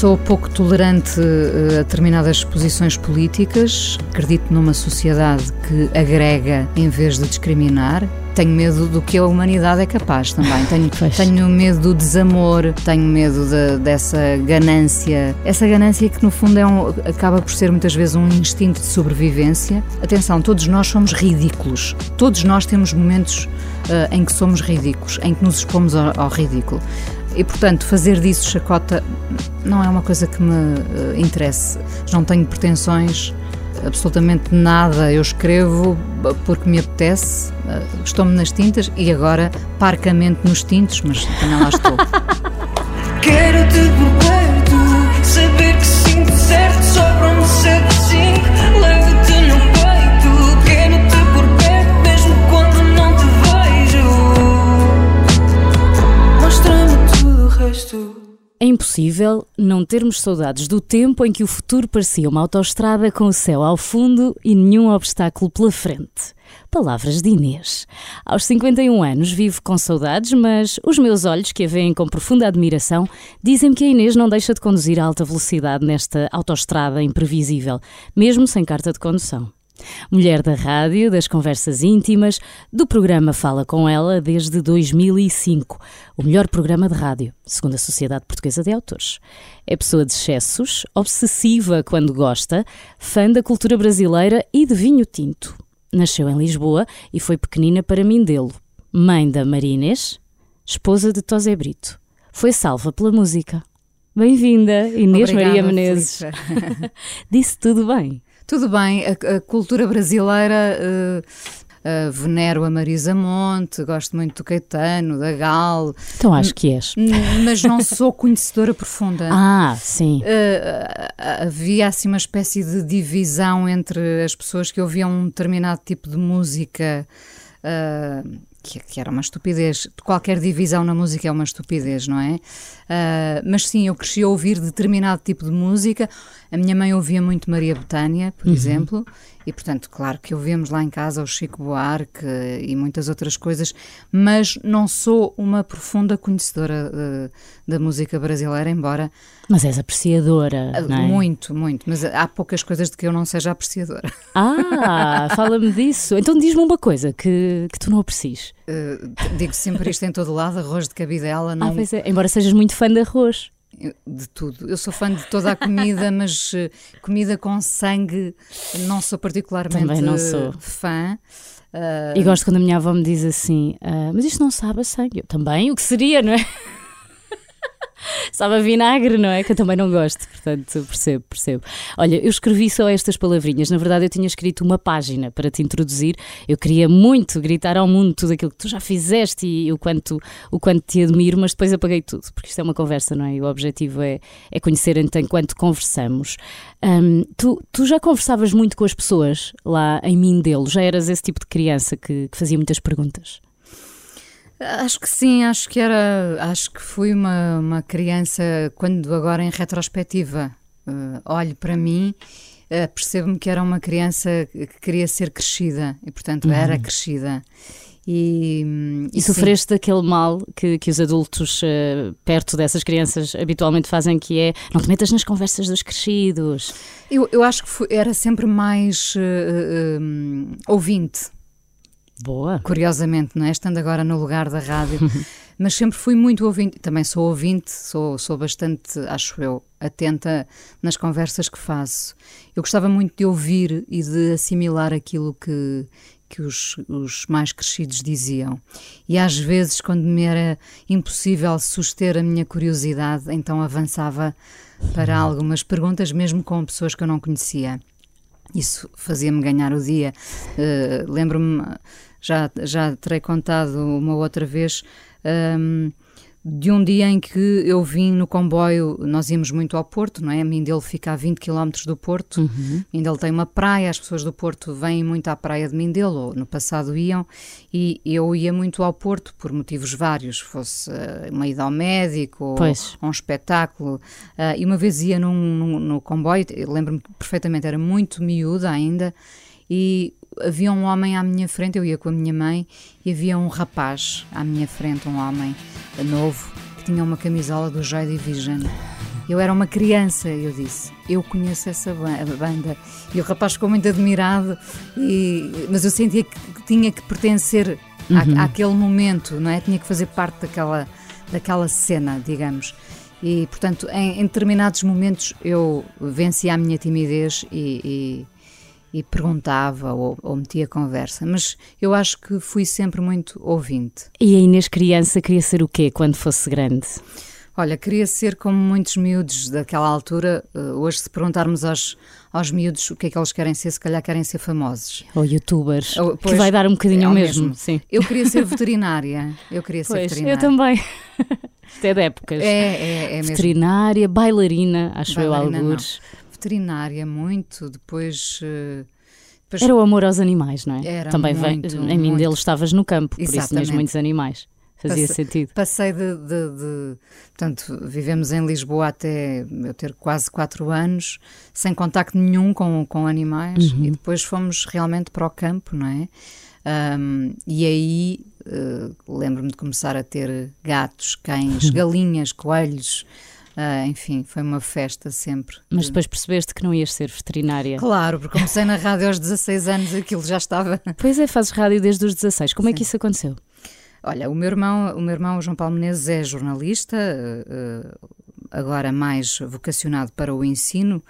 Sou pouco tolerante eh, a determinadas posições políticas. Acredito numa sociedade que agrega em vez de discriminar. Tenho medo do que a humanidade é capaz também. Tenho, tenho medo do desamor, tenho medo de, dessa ganância. Essa ganância que, no fundo, é um, acaba por ser muitas vezes um instinto de sobrevivência. Atenção, todos nós somos ridículos. Todos nós temos momentos uh, em que somos ridículos, em que nos expomos ao, ao ridículo. E, portanto, fazer disso chacota não é uma coisa que me uh, interesse. Não tenho pretensões, absolutamente nada. Eu escrevo porque me apetece, uh, estou-me nas tintas e agora parcamente nos tintos, mas também lá estou. Quero-te por É impossível não termos saudades do tempo em que o futuro parecia uma autoestrada com o céu ao fundo e nenhum obstáculo pela frente. Palavras de Inês. Aos 51 anos vivo com saudades, mas os meus olhos, que a veem com profunda admiração, dizem-me que a Inês não deixa de conduzir a alta velocidade nesta autoestrada imprevisível, mesmo sem carta de condução. Mulher da rádio, das conversas íntimas, do programa Fala com Ela desde 2005, o melhor programa de rádio, segundo a Sociedade Portuguesa de Autores. É pessoa de excessos, obsessiva quando gosta, fã da cultura brasileira e de vinho tinto. Nasceu em Lisboa e foi pequenina para Mindelo. Mãe da Marines, esposa de Tosé Brito. Foi salva pela música. Bem-vinda, Inês Obrigada, Maria Menezes. Disse tudo bem. Tudo bem, a, a cultura brasileira. Uh... Uh, venero a Marisa Monte, gosto muito do Caetano, da Gal. Então acho que és. Mas não sou conhecedora profunda. Ah, sim. Uh, havia assim uma espécie de divisão entre as pessoas que ouviam um determinado tipo de música. Uh, que, que, era uma estupidez. Qualquer divisão na música é uma estupidez, não é? Uh, mas sim, eu cresci a ouvir determinado tipo de música. A minha mãe ouvia muito Maria Betânia, por uhum. exemplo, e portanto, claro que ouvimos lá em casa o Chico Buarque e muitas outras coisas, mas não sou uma profunda conhecedora de, da música brasileira, embora. Mas és apreciadora, ah, não é? Muito, muito, mas há poucas coisas de que eu não seja apreciadora. Ah, fala-me disso. Então diz-me uma coisa que, que tu não aprecies. Uh, digo sempre isto em todo lado: arroz de cabidela. Não... Ah, pois é, embora sejas muito fã de arroz. De tudo. Eu sou fã de toda a comida, mas uh, comida com sangue não sou particularmente Também não sou. fã. Uh... E gosto quando a minha avó me diz assim: uh, Mas isto não sabe a sangue. Eu também, o que seria, não é? Sabe a vinagre, não é? Que eu também não gosto, portanto, percebo, percebo. Olha, eu escrevi só estas palavrinhas. Na verdade, eu tinha escrito uma página para te introduzir. Eu queria muito gritar ao mundo tudo aquilo que tu já fizeste e o quanto, o quanto te admiro, mas depois apaguei tudo, porque isto é uma conversa, não é? E o objetivo é, é conhecer-te enquanto conversamos. Um, tu, tu já conversavas muito com as pessoas lá em Mindelo? Já eras esse tipo de criança que, que fazia muitas perguntas? Acho que sim, acho que era, acho que fui uma, uma criança quando agora em retrospectiva uh, olho para mim, uh, percebo-me que era uma criança que queria ser crescida e portanto uhum. era crescida. E, e, e sofreste sim. daquele mal que, que os adultos uh, perto dessas crianças habitualmente fazem, que é não te metas nas conversas dos crescidos. Eu, eu acho que fui, era sempre mais uh, ouvinte. Boa. Curiosamente, não é? Estando agora no lugar da rádio. mas sempre fui muito ouvinte, também sou ouvinte, sou, sou bastante, acho eu, atenta nas conversas que faço. Eu gostava muito de ouvir e de assimilar aquilo que, que os, os mais crescidos diziam. E às vezes, quando me era impossível suster a minha curiosidade, então avançava para algumas perguntas, mesmo com pessoas que eu não conhecia. Isso fazia-me ganhar o dia. Uh, Lembro-me já, já terei contado uma outra vez. Um, de um dia em que eu vim no comboio, nós íamos muito ao Porto, não é? Mindelo fica a 20 km do Porto. Uhum. Mindelo tem uma praia, as pessoas do Porto vêm muito à praia de Mindelo, ou no passado iam, e eu ia muito ao Porto por motivos vários, fosse uh, uma ida ao médico ou, um espetáculo. Uh, e uma vez ia num, num, no comboio, lembro-me perfeitamente, era muito miúda ainda, e havia um homem à minha frente, eu ia com a minha mãe, e havia um rapaz à minha frente, um homem novo, que tinha uma camisola do Joy Division. Eu era uma criança, eu disse, eu conheço essa banda. E o rapaz ficou muito admirado, e, mas eu sentia que tinha que pertencer uhum. à, àquele momento, não é? Tinha que fazer parte daquela, daquela cena, digamos. E, portanto, em, em determinados momentos eu vencia a minha timidez e, e, e perguntava ou, ou metia conversa, mas eu acho que fui sempre muito ouvinte. E a Inês criança queria ser o quê quando fosse grande? Olha, queria ser como muitos miúdos daquela altura. Eh, hoje, se perguntarmos aos, aos miúdos o que é que eles querem ser, se calhar querem ser famosos. Ou youtubers, Ou, pois, que vai dar um bocadinho é ao mesmo. mesmo. Sim. Eu queria ser veterinária. Eu queria ser pois, veterinária. Eu também. Isto é de épocas. É, é, é Veterinária, mesmo. bailarina, acho bailarina, eu alguns. Veterinária, muito. Depois. Uh, depois... Era o amor aos animais, não é? Era Também muito, vem, em mim deles estavas no campo, por Exatamente. isso tinhas muitos animais. Fazia passei, sentido. Passei de, de, de, Portanto, vivemos em Lisboa até eu ter quase quatro anos, sem contacto nenhum com, com animais, uhum. e depois fomos realmente para o campo, não é? Um, e aí uh, lembro-me de começar a ter gatos, cães, galinhas, coelhos. Uh, enfim, foi uma festa sempre. Mas depois percebeste que não ias ser veterinária? Claro, porque comecei na rádio aos 16 anos, aquilo já estava. Pois é, fazes rádio desde os 16. Como Sim. é que isso aconteceu? Olha, o meu irmão, o meu irmão João Paulo Menezes é jornalista, uh, agora mais vocacionado para o ensino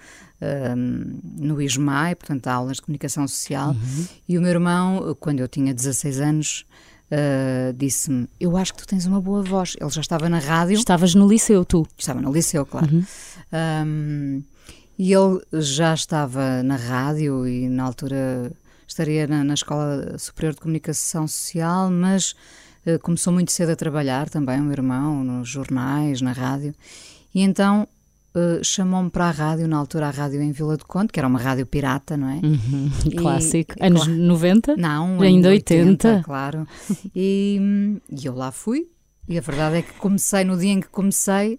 no ISMAI, portanto, aulas de comunicação social. Uhum. E o meu irmão, quando eu tinha 16 anos, Uh, disse-me: Eu acho que tu tens uma boa voz. Ele já estava na rádio. Estavas no liceu, tu? Estava no liceu, claro. Uhum. Um, e ele já estava na rádio e na altura estaria na, na Escola Superior de Comunicação Social, mas uh, começou muito cedo a trabalhar também, o irmão, nos jornais, na rádio. E então Uh, chamou-me para a rádio, na altura a rádio em Vila do Conde, que era uma rádio pirata, não é? Uhum, e, clássico. Anos claro, 90? Não, ainda 80. 80 claro. E, e, eu lá fui. E a verdade é que comecei, no dia em que comecei,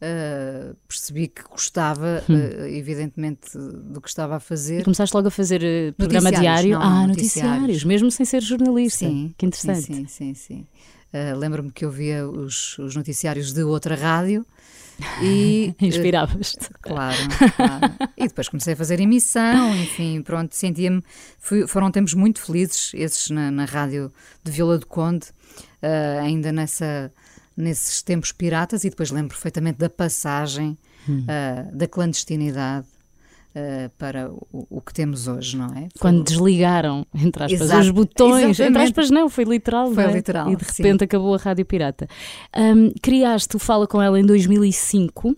uh, percebi que gostava, hum. uh, evidentemente, do que estava a fazer. E começaste logo a fazer programa diário? Não, ah, noticiários. noticiários. mesmo sem ser jornalista. Sim. Que interessante. Sim, sim, sim. sim. Lembro-me que eu via os, os noticiários de outra rádio e inspiravas-te. Claro, claro, E depois comecei a fazer emissão, enfim, pronto, sentia-me. Foram tempos muito felizes, esses na, na rádio de Vila do Conde, uh, ainda nessa, nesses tempos piratas, e depois lembro perfeitamente da passagem hum. uh, da clandestinidade uh, para o, o, que temos hoje, não é? Foi Quando desligaram, entre aspas, Exato, os botões, exatamente. entre aspas não, foi literal, foi é? literal, e de repente sim. acabou a Rádio Pirata. Um, criaste o Fala Com Ela em 2005,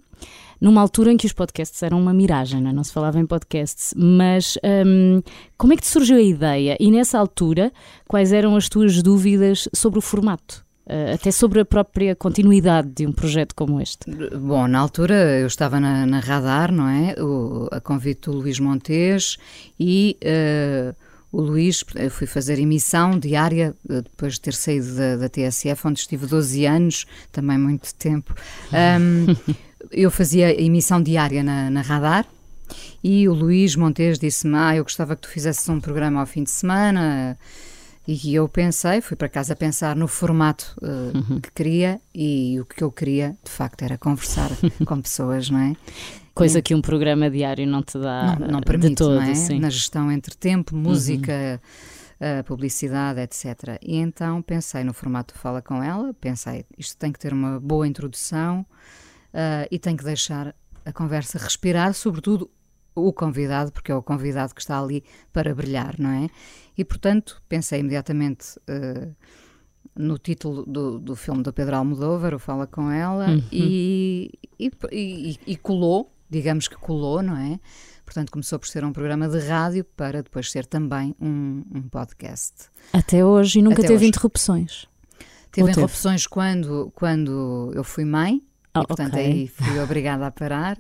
numa altura em que os podcasts eram uma miragem, não, é? não se falava em podcasts, mas um, como é que te surgiu a ideia? E nessa altura, quais eram as tuas dúvidas sobre o formato? Uh, até sobre a própria continuidade de um projeto como este? Bom, na altura eu estava na, na Radar, não é? O, a convite do Luís Montes e uh, o Luís, eu fui fazer emissão diária eh, depois de ter saído da, da TSF, onde estive 12 anos, também muito tempo. Um, eu fazia emissão diária na, na Radar. E o Luís Montes disse-me: Ah, eu gostava que tu fizesses um programa ao fim de semana. E eu pensei, fui para casa pensar no formato uh, uhum. que queria e o que eu queria, de facto, era conversar com pessoas, não é? Coisa e, que um programa diário não te dá não, não permite, de todo, não é? Sim. Na gestão entre tempo, música, uhum. uh, publicidade, etc. E então pensei no formato Fala Com Ela, pensei, isto tem que ter uma boa introdução uh, e tem que deixar a conversa respirar, sobretudo o convidado, porque é o convidado que está ali para brilhar, não é? E, portanto, pensei imediatamente uh, no título do, do filme do Pedro Almodóvar, o Fala Com Ela, uhum. e, e, e, e colou, digamos que colou, não é? Portanto, começou por ser um programa de rádio para depois ser também um, um podcast. Até hoje e nunca Até teve hoje. interrupções. Teve interrupções quando, quando eu fui mãe, oh, e portanto okay. aí fui obrigada a parar.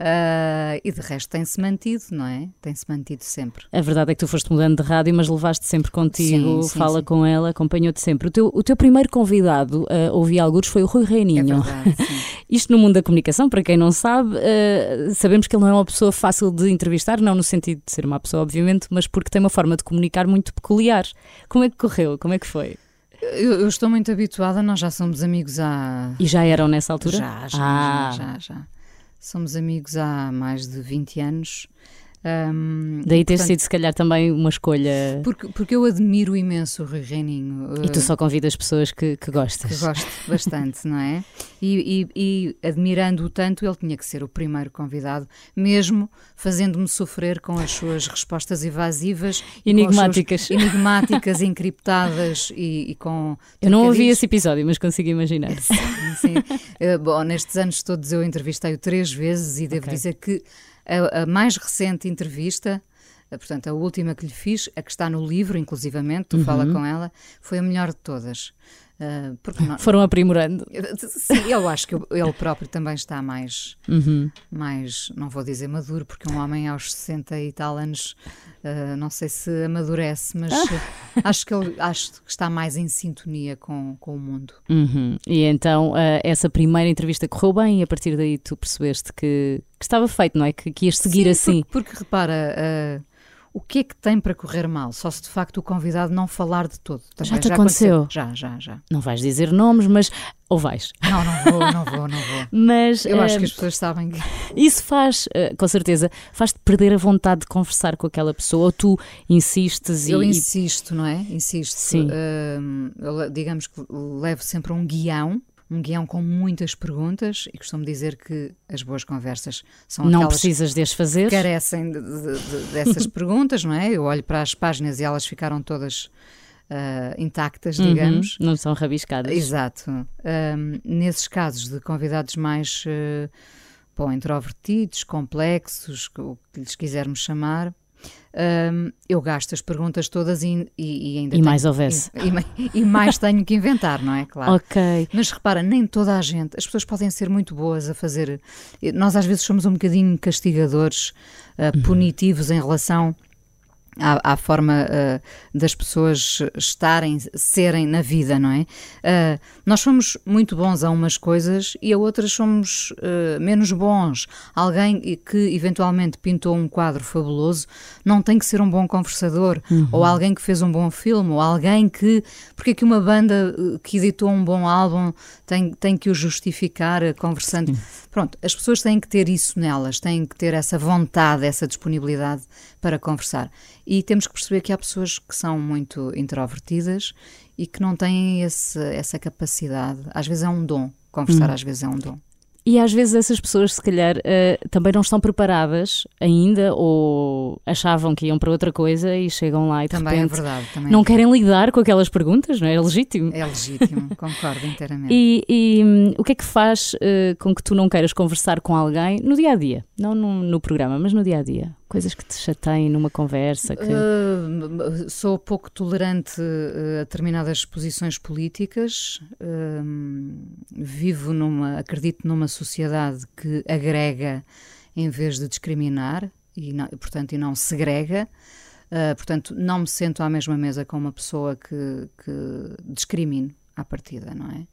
Uh, e de resto tem-se mantido, não é? Tem-se mantido sempre. A verdade é que tu foste mudando de rádio, mas levaste sempre contigo, sim, sim, fala sim. com ela, acompanhou-te sempre. O teu, o teu primeiro convidado a uh, ouvir alguns foi o Rui Reininho. É verdade, Isto no mundo da comunicação, para quem não sabe, uh, sabemos que ele não é uma pessoa fácil de entrevistar, não no sentido de ser uma pessoa, obviamente, mas porque tem uma forma de comunicar muito peculiar. Como é que correu? Como é que foi? Eu, eu estou muito habituada, nós já somos amigos há. E já eram nessa altura? Já, já, ah. já, já. já Somos amigos há mais de 20 anos. Um, Daí ter portanto, sido, se calhar, também uma escolha. Porque, porque eu admiro imenso o Rui Reininho. E tu só convidas pessoas que, que gostas. Que gosto bastante, não é? E, e, e admirando-o tanto, ele tinha que ser o primeiro convidado, mesmo fazendo-me sofrer com as suas respostas evasivas, enigmáticas, enigmáticas, encriptadas e, e com. Eu não ouvi esse episódio, mas consigo imaginar. Sim, sim. uh, bom, nestes anos todos eu entrevistei-o três vezes e devo okay. dizer que a, a mais recente entrevista, portanto, a última que lhe fiz, a que está no livro, inclusivamente, tu uhum. fala com ela, foi a melhor de todas. Uh, não... Foram aprimorando. Sim, eu acho que ele próprio também está mais, uhum. mais, não vou dizer maduro, porque um homem aos 60 e tal anos, uh, não sei se amadurece, mas ah. acho, que ele, acho que está mais em sintonia com, com o mundo. Uhum. E então, uh, essa primeira entrevista correu bem e a partir daí tu percebeste que, que estava feito, não é? Que, que ias seguir Sim, assim. Porque, porque repara o que é que tem para correr mal? Só se de facto o convidado não falar de todo. Também já te já aconteceu? aconteceu? Já, já, já. Não vais dizer nomes, mas. Ou vais? Não, não vou, não vou, não vou. mas. Eu uh, acho que as pessoas sabem que. Isso faz, uh, com certeza, faz-te perder a vontade de conversar com aquela pessoa ou tu insistes eu e. Eu insisto, não é? Insisto. Sim. Uh, digamos que levo sempre um guião um guião com muitas perguntas e costumo dizer que as boas conversas são não precisas de as fazer. carecem de, de, de, dessas perguntas não é? Eu olho para as páginas e elas ficaram todas uh, intactas uhum, digamos. Não são rabiscadas. Exato. Um, nesses casos de convidados mais uh, bom, introvertidos complexos o que lhes quisermos chamar um, eu gasto as perguntas todas e, e, e ainda. E tenho, mais houvesse. E, e, mais tenho que inventar, não é? Claro. Ok. Mas repara, nem toda a gente, as pessoas podem ser muito boas a fazer. Nós às vezes somos um bocadinho castigadores, uh, punitivos em relação à, à forma uh, das pessoas estarem, serem na vida, não é? Uh, nós somos muito bons a umas coisas e a outras somos uh, menos bons. Alguém que eventualmente pintou um quadro fabuloso não tem que ser um bom conversador, uhum. ou alguém que fez um bom filme, ou alguém que. Porque é que uma banda que editou um bom álbum tem, tem que o justificar conversando? Uhum. Pronto, as pessoas têm que ter isso nelas, têm que ter essa vontade, essa disponibilidade para conversar. E temos que perceber que há pessoas que são muito introvertidas e que não têm esse, essa capacidade. Às vezes é um dom, conversar hum. às vezes é um dom. E às vezes essas pessoas, se calhar, uh, também não estão preparadas ainda ou achavam que iam para outra coisa e chegam lá e de também é repente é verdade, também não é querem lidar com aquelas perguntas, não é? É legítimo. É legítimo, concordo inteiramente. E, e um, o que é que faz uh, com que tu não queiras conversar com alguém no dia a dia? Não no, no programa, mas no dia a dia? Coisas que te chateiem numa conversa? Que... Uh, sou pouco tolerante a determinadas posições políticas. Uh, vivo numa, acredito numa sociedade que agrega em vez de discriminar e, não, portanto, e não segrega. Uh, portanto, não me sento à mesma mesa com uma pessoa que, que discrimine à partida, não é?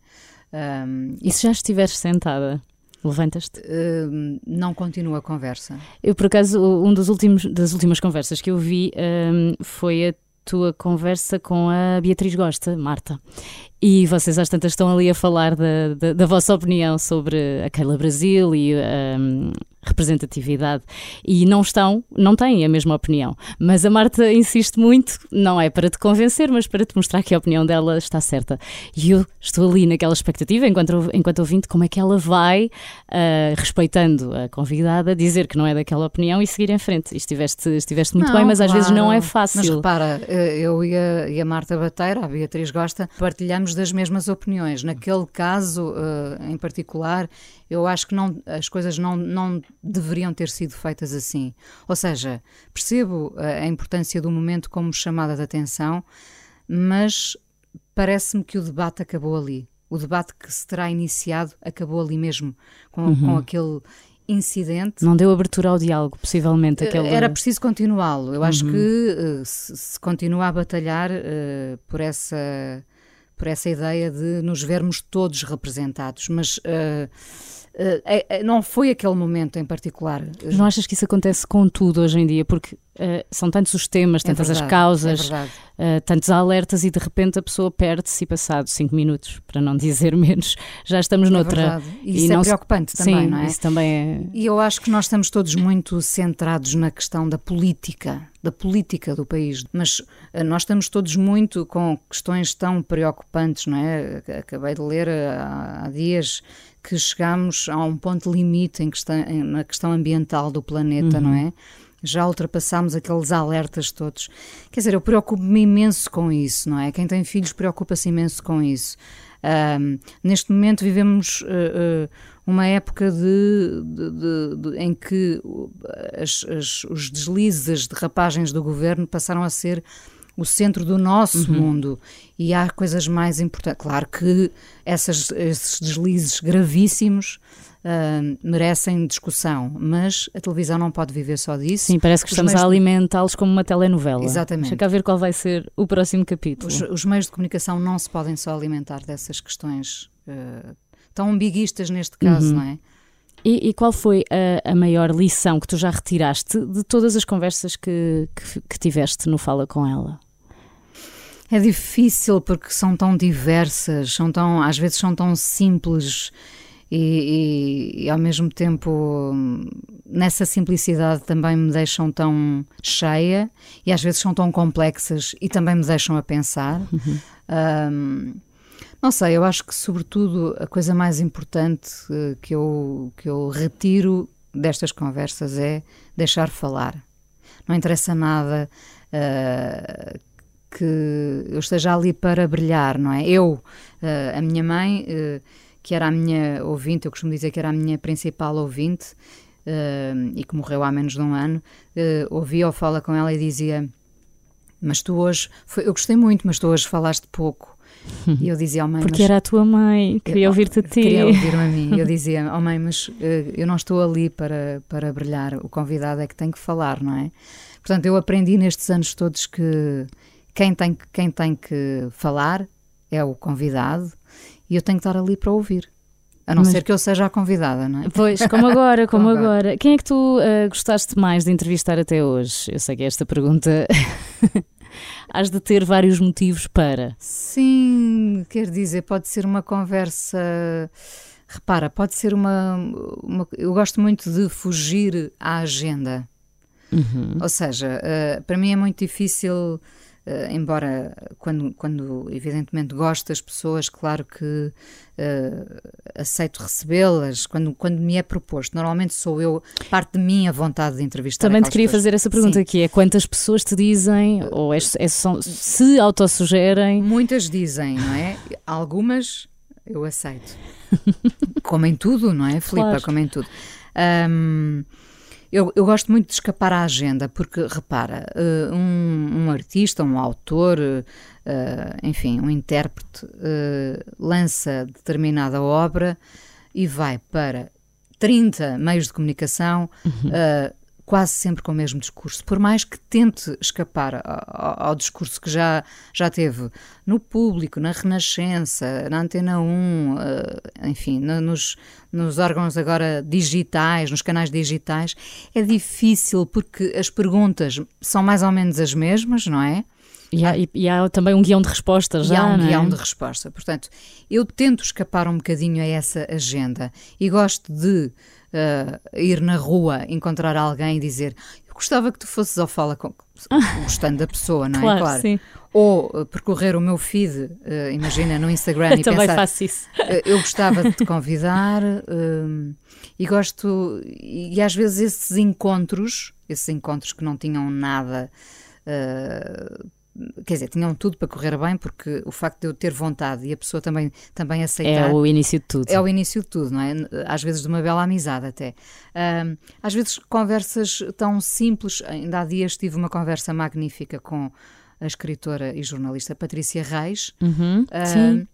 Um, e se já estiveres sentada? Levantas-te? Uh, não continua a conversa. Eu, por acaso, um dos últimos, das últimas conversas que eu vi um, foi a tua conversa com a Beatriz Gosta, Marta. E vocês às tantas estão ali a falar da, da, da vossa opinião sobre a Keila Brasil e um, representatividade e não estão, não têm a mesma opinião. Mas a Marta insiste muito, não é para te convencer, mas para te mostrar que a opinião dela está certa. E eu estou ali naquela expectativa, enquanto, enquanto ouvinte, como é que ela vai, uh, respeitando a convidada, dizer que não é daquela opinião e seguir em frente. E estiveste, estiveste muito não, bem, mas claro. às vezes não é fácil. Mas repara, eh, eu e a, e a Marta Bateira, a Beatriz Gosta, partilhamos das mesmas opiniões. Naquele caso uh, em particular, eu acho que não, as coisas não, não deveriam ter sido feitas assim. Ou seja, percebo a importância do momento como chamada de atenção, mas parece-me que o debate acabou ali. O debate que se terá iniciado acabou ali mesmo, com, uhum. com aquele incidente. Não deu abertura ao diálogo, possivelmente. Eh, aquele... Era preciso continuá-lo. Eu uhum. acho que se, se, continua a batalhar uh, por essa por essa ideia de nos vermos todos representados, mas uh, Uh, não foi aquele momento em particular. Não achas que isso acontece com tudo hoje em dia? Porque uh, são tantos os temas, é tantas é verdade, as causas, é uh, tantos alertas e de repente a pessoa perde-se e passado cinco minutos, para não dizer menos, já estamos é noutra. É verdade. E isso e é preocupante também, Sim, não é? Isso também é. E eu acho que nós estamos todos muito centrados na questão da política, da política do país, mas nós estamos todos muito com questões tão preocupantes, não é? Acabei de ler há, dias que chegamos a um ponto limite em questão, na questão ambiental do planeta, uhum. não é? Já ultrapassámos aqueles alertas todos. Quer dizer, eu preocupo-me imenso com isso, não é? Quem tem filhos preocupa-se imenso com isso. Um, neste momento vivemos uh, uh, uma época de, de, de, de em que as, as, os deslizes, as derrapagens do governo passaram a ser o centro do nosso uhum. mundo e há coisas mais importantes. Claro que essas, esses deslizes gravíssimos uh, merecem discussão, mas a televisão não pode viver só disso. Sim, parece que os estamos a alimentá-los como uma telenovela. Exatamente. Deixa cá ver qual vai ser o próximo capítulo. Os, os meios de comunicação não se podem só alimentar dessas questões uh, tão ambiguistas neste caso, uhum. não é? E, e, qual foi a, a, maior lição que tu já retiraste de todas as conversas que, que, que tiveste no Fala com ela? É difícil porque são tão diversas, são tão, às vezes são tão simples e, e, e, ao mesmo tempo nessa simplicidade também me deixam tão cheia e às vezes são tão complexas e também me deixam a pensar. Uhum. Um, não sei, eu acho que sobretudo a coisa mais importante uh, que, eu, que eu retiro destas conversas é deixar falar. Não interessa nada uh, que eu esteja ali para brilhar, não é? Eu, uh, a minha mãe, uh, que era a minha ouvinte, eu costumo dizer que era a minha principal ouvinte, uh, e que morreu há menos de um ano, ouvia ou fala com ela e dizia: Mas tu hoje, foi, eu gostei muito, mas tu hoje falaste pouco. E eu dizia, oh mãe, Porque era a tua mãe, queria ouvir-te a ti. Queria ouvir-me a mim. Eu dizia, oh mãe, mas eu não estou ali para, para brilhar, o convidado é que tem que falar, não é? Portanto, eu aprendi nestes anos todos que quem tem, quem tem que falar é o convidado e eu tenho que estar ali para ouvir. A não Mas... ser que eu seja a convidada, não é? Pois, como agora, como, como agora. agora. Quem é que tu uh, gostaste mais de entrevistar até hoje? Eu sei que esta pergunta has de ter vários motivos para. Sim, quer dizer, pode ser uma conversa. Repara, pode ser uma, uma. eu gosto muito de fugir à agenda. Uhum. Ou seja, uh, para mim é muito difícil Uh, embora quando, quando evidentemente gosto das pessoas, claro que uh, aceito recebê-las quando, quando me é proposto. Normalmente sou eu, parte de mim, a vontade de entrevistar. Também te queria pessoas. fazer essa pergunta aqui: é quantas pessoas te dizem ou é, é, são, se autossugerem? Muitas dizem, não é? Algumas eu aceito. como em tudo, não é, Filipa? Claro. Como em tudo. Um, eu, eu, gosto muito de escapar à agenda, porque, repara, uh, um, um, artista, um autor, uh, enfim, um intérprete, uh, lança determinada obra e vai para 30 meios de comunicação. Uhum quase sempre com o mesmo discurso, por mais que tente escapar ao, ao, discurso que já, já teve no público, na Renascença, na Antena 1, uh, eh, enfim, no, nos, nos órgãos agora digitais, nos canais digitais, é difícil porque as perguntas são mais ou menos as mesmas, não é? E há, e há, também um guião de resposta já. E há um é? guião de resposta. Portanto, eu tento escapar um bocadinho a essa agenda e gosto de uh, ir na rua, encontrar alguém e dizer eu gostava que tu fosses ao fala com, gostando da pessoa, não é? Claro, claro. Sim. Ou uh, percorrer o meu feed, uh, imagina, no Instagram e Também pensar, faço isso. eu gostava de te convidar e gosto, e, e às vezes esses encontros, esses encontros que não tinham nada Uh, quer dizer, tinham tudo para correr bem, porque o facto de eu ter vontade e a pessoa também, também aceitar. É o início de tudo. É o início de tudo, não é? Às vezes de uma bela amizade até. Um, às vezes conversas tão simples. Ainda há dias tive uma conversa magnífica com a escritora e jornalista Patrícia Reis. Uhum, um, sim.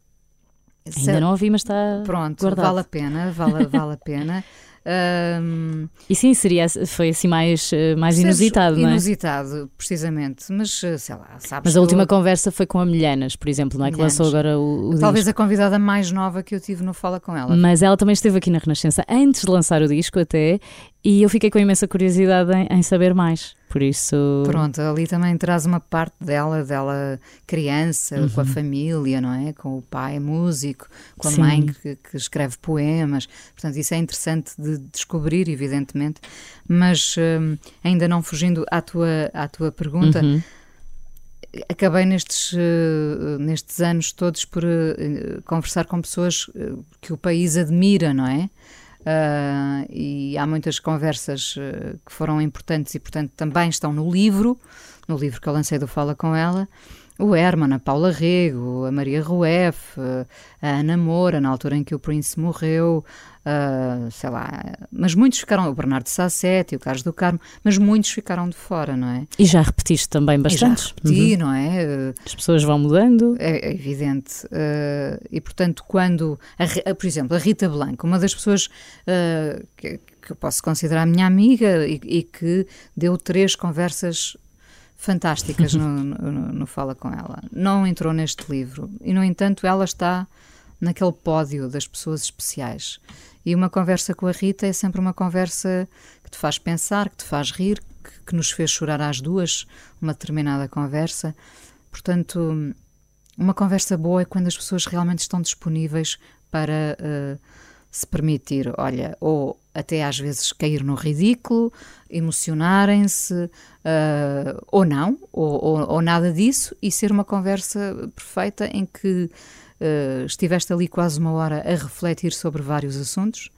Ainda não ouvi, mas está. Pronto, guardado. vale a pena, vale, vale a pena. Um, e sim, seria, foi assim mais, eh, mais inusitado, não é? Inusitado, precisamente, mas eh, sei lá, sabes. Mas a última conversa foi com a Milhanas, por exemplo, não é? Que lançou agora o, o Talvez disco. a convidada mais nova que eu tive no Fala com ela. Mas ela também esteve aqui na Renascença antes de lançar o disco, até, e eu fiquei com imensa curiosidade em, em, saber mais. Por isso. Pronto, ali também traz uma parte dela, dela criança, uhum. com a família, não é? Com o pai músico, com a Sim. mãe que, que, escreve poemas. Portanto, isso é interessante de descobrir, evidentemente. Mas hum, ainda não fugindo à tua, à tua pergunta. Uhum. Acabei nestes, uh, nestes anos todos por uh, conversar com pessoas uh, que o país admira, não é? Uh, e há muitas conversas que foram importantes e, portanto, também estão no livro, no livro que eu lancei do Fala com ela. O Herman, a Paula Rego, a Maria Rueff, a Ana Moura, na altura em que o Prince morreu, uh, sei lá, mas muitos ficaram, o Bernardo Sassetti, o Carlos do Carmo, mas muitos ficaram de fora, não é? E já repetiste também bastante. já repeti, uhum. não é? As pessoas vão mudando. É, é evidente. Uh, e portanto, quando, a, por exemplo, a Rita Blanco, uma das pessoas uh, que, que eu posso considerar minha amiga e, e que deu três conversas fantásticas no, no, no, Fala com ela. Não entrou neste livro e, no entanto, ela está naquele pódio das pessoas especiais. E uma conversa com a Rita é sempre uma conversa que te faz pensar, que te faz rir, que, que nos fez chorar às duas, uma determinada conversa. Portanto, uma conversa boa é quando as pessoas realmente estão disponíveis para uh, se permitir, olha, ou até às vezes cair no ridículo, emocionarem-se, uh, ou não, ou, ou, ou, nada disso, e ser uma conversa perfeita em que uh, estiveste ali quase uma hora a refletir sobre vários assuntos.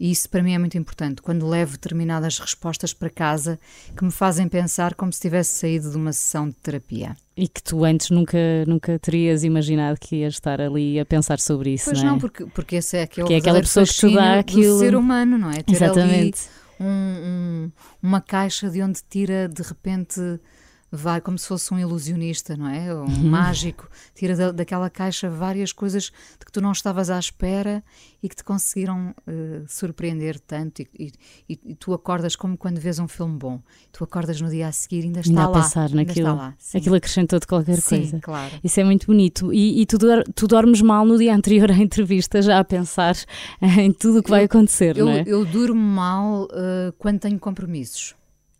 E isso para mim é muito importante, quando levo determinadas respostas para casa que me fazem pensar como se tivesse saído de uma sessão de terapia. E que tu antes nunca, nunca terias imaginado que ias estar ali a pensar sobre isso, pois não é? não, porque, porque esse é aquele porque é aquela pessoa que te dá aquilo... ser humano, não é? Ter Exatamente. ali um, um, uma caixa de onde tira de repente vai como se fosse um ilusionista, não é? Um uhum. mágico, tira da, daquela caixa várias coisas de que tu não estavas à espera e que te conseguiram uh, surpreender tanto. E, e, e, tu acordas como quando vês um filme bom. Tu acordas no dia a seguir e ainda está ainda lá. A pensar naquilo. Está lá, aquilo acrescentou-te qualquer sim, coisa. claro. Isso é muito bonito. E, tu, tu dormes mal no dia anterior à entrevista, já a pensar em tudo o que vai acontecer, eu, não é? Eu durmo mal uh, quando tenho compromissos.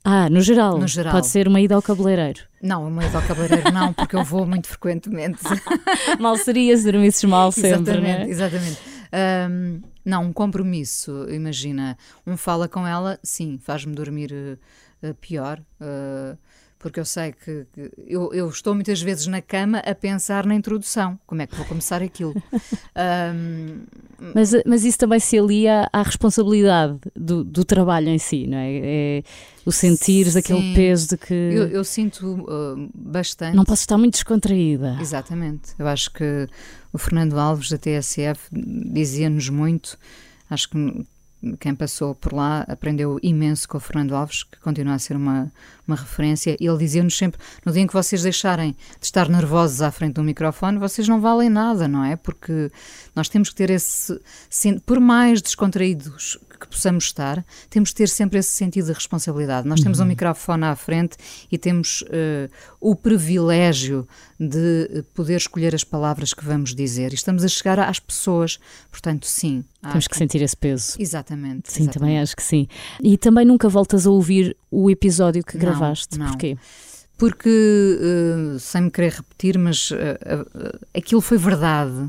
Ah, no geral. no geral. Pode ser uma ida ao cabeleireiro. Não, uma ida ao cabeleireiro não, porque eu vou muito frequentemente. mal seria se dormisses mal sempre, exatamente, né? Exatamente. Um, não, um compromisso, imagina. Um fala com ela, sim, faz-me dormir uh, pior. Uh, porque eu sei que, que eu, eu, estou muitas vezes na cama a pensar na introdução, como é que vou começar aquilo. um, mas, mas isso também se alia à responsabilidade do, do trabalho em si, não é? é o sentir aquele peso de que. Eu, eu sinto uh, bastante. Não posso estar muito descontraída. Exatamente. Eu acho que o Fernando Alves da TSF dizia-nos muito, acho que quem passou por lá aprendeu imenso com o Fernando Alves, que continua a ser uma, uma referência. Ele dizia-nos sempre: no dia em que vocês deixarem de estar nervosos à frente do microfone, vocês não valem nada, não é? Porque nós temos que ter esse. Por mais descontraídos que possamos estar, temos de ter sempre esse sentido de responsabilidade. Nós temos um uhum. microfone à frente e temos uh, o privilégio de poder escolher as palavras que vamos dizer. E estamos a chegar às pessoas, portanto, sim. Temos que sentir esse peso. Exatamente. Sim, exatamente. também acho que sim. E também nunca voltas a ouvir o episódio que não, gravaste. Não. Porquê? Porque, uh, sem me querer repetir, mas uh, aquilo foi verdade.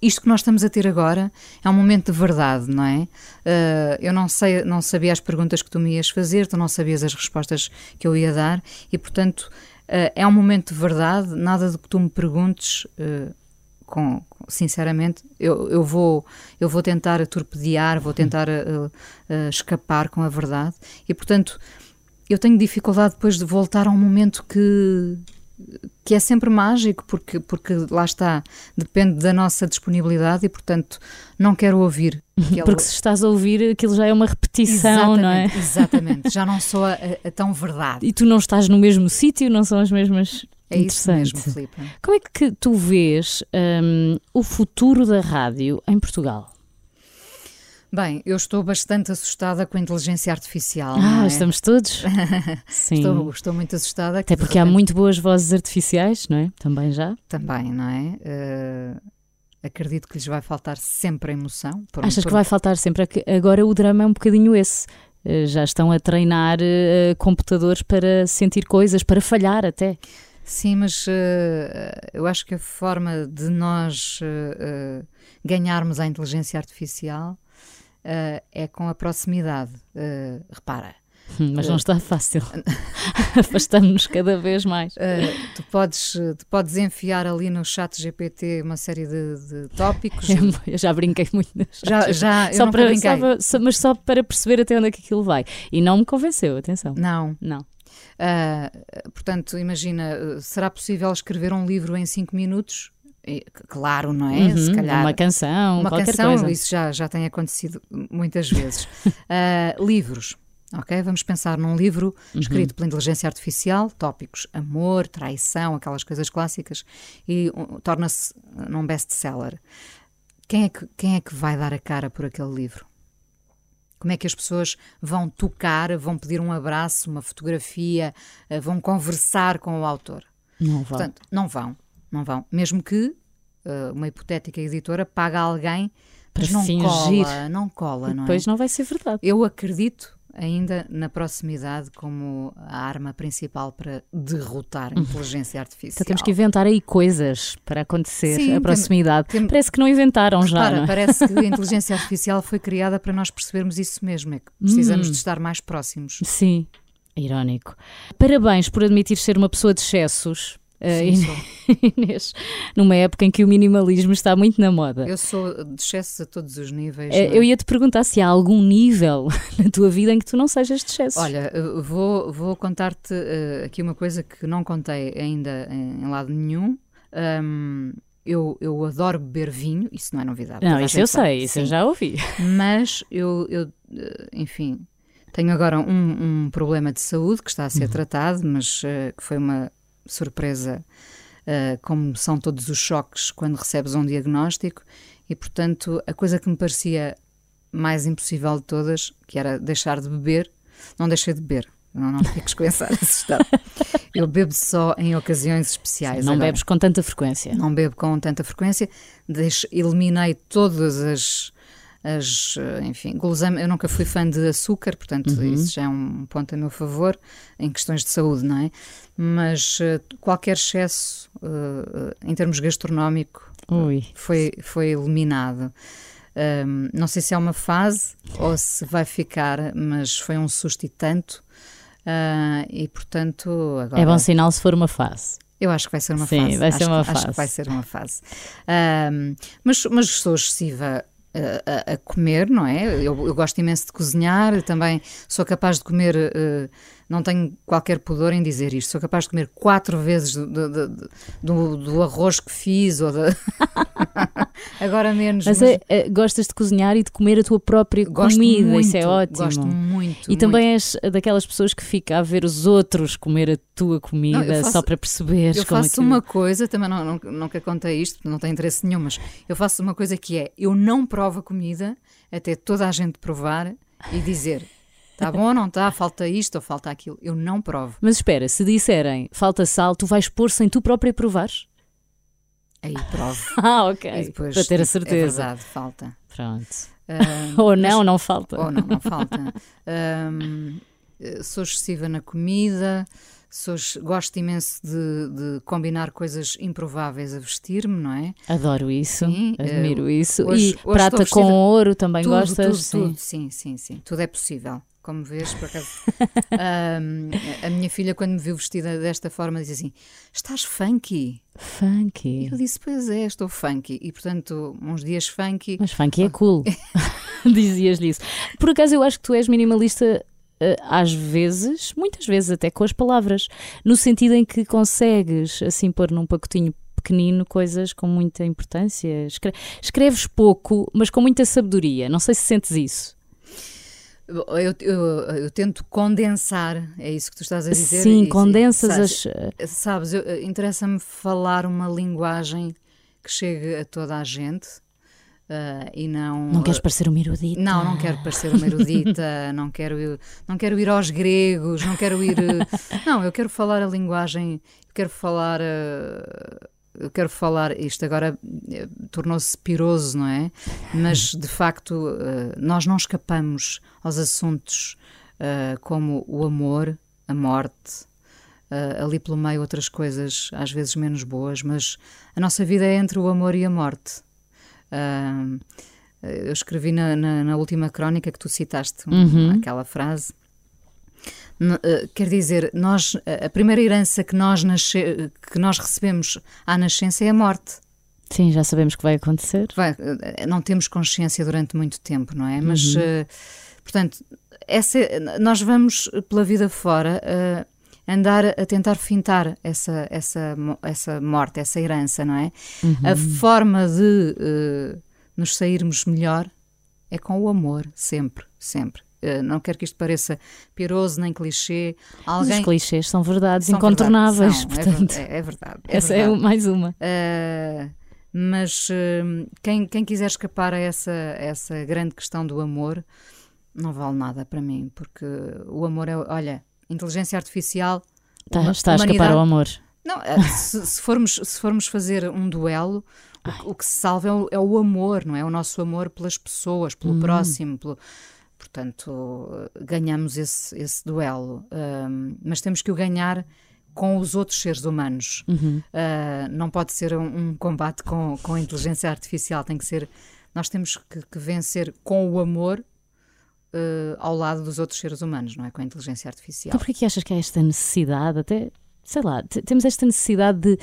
Isto que nós estamos a ter agora é um momento de verdade, não é? Uh, eu não, sei, não sabia as perguntas que tu me ias fazer, tu não sabias as respostas que eu ia dar e, portanto, uh, é um momento de verdade. Nada do que tu me perguntes, uh, com, sinceramente, eu, eu, vou, eu vou tentar torpedear, vou tentar escapar com a verdade e, portanto, eu tenho dificuldade depois de voltar a um momento que que é sempre mágico, porque, porque lá está, depende da nossa disponibilidade e, portanto, não quero ouvir. Aquele... Porque se estás a ouvir, aquilo já é uma repetição, exatamente, não é? Exatamente, já não sou a, a, tão verdade. E tu não estás no mesmo sítio, não são as mesmas. É isso mesmo, Filipe. Como é que tu vês um, o futuro da rádio em Portugal? Bem, eu estou bastante assustada com a inteligência artificial. Ah, é? estamos todos? Sim. Estou, estou, muito assustada. Até porque repente... há muito boas vozes artificiais, não é? Também já? Também, não é? Uh, acredito que lhes vai faltar sempre a emoção. Por, Achas por... que vai faltar sempre? Agora o drama é um bocadinho esse. Uh, já estão a treinar uh, computadores para sentir coisas, para falhar até. Sim, mas eu acho que a forma de nós ganharmos a inteligência artificial uh, é com a proximidade. Uh, repara. Hum, mas não está fácil. Afastamos-nos cada vez mais. Uh, tu, podes, tu podes enfiar ali no chat GPT uma série de, de tópicos. Eu já brinquei muito no chat. Já, já só para, brinquei. Só, mas só para perceber até onde é que aquilo vai. E não me convenceu, atenção. Não. Não. Uh, portanto, imagina, será possível escrever um livro em 5 minutos? Claro, não é? Uhum, Se calhar. Uma canção, uma qualquer canção, coisa. isso já, já tem acontecido muitas vezes. uh, livros. Ok? Vamos pensar num livro uhum. escrito pela inteligência artificial, tópicos amor, traição, aquelas coisas clássicas, e um, torna-se num best-seller. Quem, é que, quem é que vai dar a cara por aquele livro? Como é que as pessoas vão tocar, vão pedir um abraço, uma fotografia, uh, vão conversar com o autor? Não vão. Portanto, não vão não vão. Mesmo que uh, uma hipotética editora pague alguém para não fingir. cola, não cola, não é? Depois não vai ser verdade. Eu acredito ainda na proximidade como a arma principal para derrotar a uhum. inteligência artificial. Então temos que inventar aí coisas para acontecer Sim, a proximidade. Tem, tem, parece que não inventaram já. Não é? parece que a inteligência artificial foi criada para nós perceberemos isso mesmo, é que precisamos hum. de estar mais próximos. Sim. Irónico. Parabéns por admitir ser uma pessoa de excessos, uh, Inês, numa época em que o minimalismo está muito na moda. Eu sou de excesso a todos os níveis. Uh, eu ia te perguntar se há algum nível na tua vida em que tu não sejas de excesso. Olha, vou, vou contar-te uh, aqui uma coisa que não contei ainda em, em lado nenhum. Um, eu, eu adoro beber vinho, isso não é novidade. Não, isso eu sabe. sei, isso Sim. eu já ouvi. Mas eu, eu enfim, tenho agora um, um, problema de saúde que está a ser uhum. tratado, mas uh, que foi uma surpresa, uh, como são todos os choques quando recebes um diagnóstico, e portanto a coisa que me parecia mais impossível de todas, que era deixar de beber, não deixei de beber. Não, não fiques com essa assustado. Eu bebo só em ocasiões especiais. Sim, não agora. bebes com tanta frequência. Não bebo com tanta frequência. Deixo, eliminei todas as as, eh, enfim, guloseima, eu nunca fui fã de açúcar, portanto uhum. isso já é um ponto a meu favor em questões de saúde, não é? Mas uh, qualquer excesso uh, em termos gastronómico foi, foi eliminado. Um, não sei se é uma fase ou se vai ficar, mas foi um susto e tanto. Uh, e portanto agora... É bom sinal se for uma fase. Eu acho que vai ser uma Sim, fase. vai acho, ser uma que, fase. Acho que vai ser uma fase. Um, mas, mas sou excessiva a, a, comer, não é? Eu, eu, gosto imenso de cozinhar, também sou capaz de comer, uh, não tenho qualquer pudor em dizer isto, sou capaz de comer quatro vezes do, do, do, do arroz que fiz ou de... agora menos. Mas, mas... É, é, gostas de cozinhar e de comer a tua própria gosto comida, muito, isso é ótimo. Gosto muito. E muito. também és daquelas pessoas que fica a ver os outros comer a tua comida não, faço, só para perceberes Eu faço aquilo... uma coisa, também não, não, nunca contei isto, não tem interesse nenhum, mas eu faço uma coisa que é, eu não provo a comida até toda a gente provar e dizer Está bom ou não está? Falta isto ou falta aquilo. Eu não provo. Mas espera, se disserem falta sal, tu vais pôr sem tu própria provares? Aí provo. ah, ok. Depois, Para ter a certeza. É verdade, falta. Pronto. Ou não, mas, não falta. Ou não, não falta. Um, sou excessiva na comida, sou, gosto imenso de, de, combinar coisas improváveis a vestir-me, não é? Adoro isso, sim, admiro uh, isso. Hoje, e hoje prata com ouro também tudo, gostas? Tudo, sim. Tudo, sim, sim, sim. Tudo é possível como vês, por acaso. um, a minha filha, quando me viu vestida desta forma, disse assim: Estás funky? Funky. E eu disse: Pois é, estou funky. E portanto, uns dias funky. Mas funky é cool. Dizias-lhe isso. Por acaso, eu acho que tu és minimalista eh, às vezes, muitas vezes até com as palavras, no sentido em que consegues assim pôr num pacotinho pequenino coisas com muita importância. Escreves pouco, mas com muita sabedoria. Não sei se sentes isso. Eu, eu, eu, tento condensar, é isso que tu estás a dizer. Sim, condensas sabes, as. Sabes, interessa-me falar uma linguagem que chegue a toda a gente. Uh, e não não queres parecer uma erudita não não quero parecer uma erudita não quero ir, não quero ir aos gregos não quero ir não eu quero falar a linguagem quero falar uh, eu quero falar isto agora uh, tornou-se piroso não é mas de facto nós não escapamos aos assuntos como o amor a morte ali pelo meio outras coisas às vezes menos boas mas a nossa vida é entre o amor e a morte eu escrevi na, na, na, última crónica que tu citaste, uhum. aquela frase. Uh, quer dizer, nós, a primeira herança que nós, nasce, que nós recebemos à nascença é a morte. Sim, já sabemos que vai acontecer. Vai, ah, não temos consciência durante muito tempo, não é? Mas, uhum. uh, portanto, essa, nós vamos pela vida fora andar a tentar fintar essa, essa, essa morte, essa herança, não é? Uhum. A forma de uh, nos sairmos melhor é com o amor, sempre, sempre. Uh, não quero que isto pareça piroso nem clichê. Alguém... Os clichês são verdades são incontornáveis, verdade, são, portanto. É, é, verdade. É essa verdade. é mais uma. Uh, mas quem, quem quiser escapar a essa, essa grande questão do amor, não vale nada para mim, porque o amor é. Olha, inteligência artificial. Tá, está a escapar ao amor. Não, eh, se, se, formos, se formos fazer um duelo, o, o, que se salva é o, é o, amor, não é? O nosso amor pelas pessoas, pelo hum. próximo, pelo, portanto, ganhamos esse, esse duelo. Um, mas temos que o ganhar com os outros seres humanos. Uhum. Uh, não pode ser um, um, combate com, com a inteligência artificial, tem que ser. Nós temos que, que vencer com o amor uh, ao lado dos outros seres humanos, não é? Com a inteligência artificial. Então, porquê que achas que há esta necessidade, até, sei lá, temos esta necessidade de,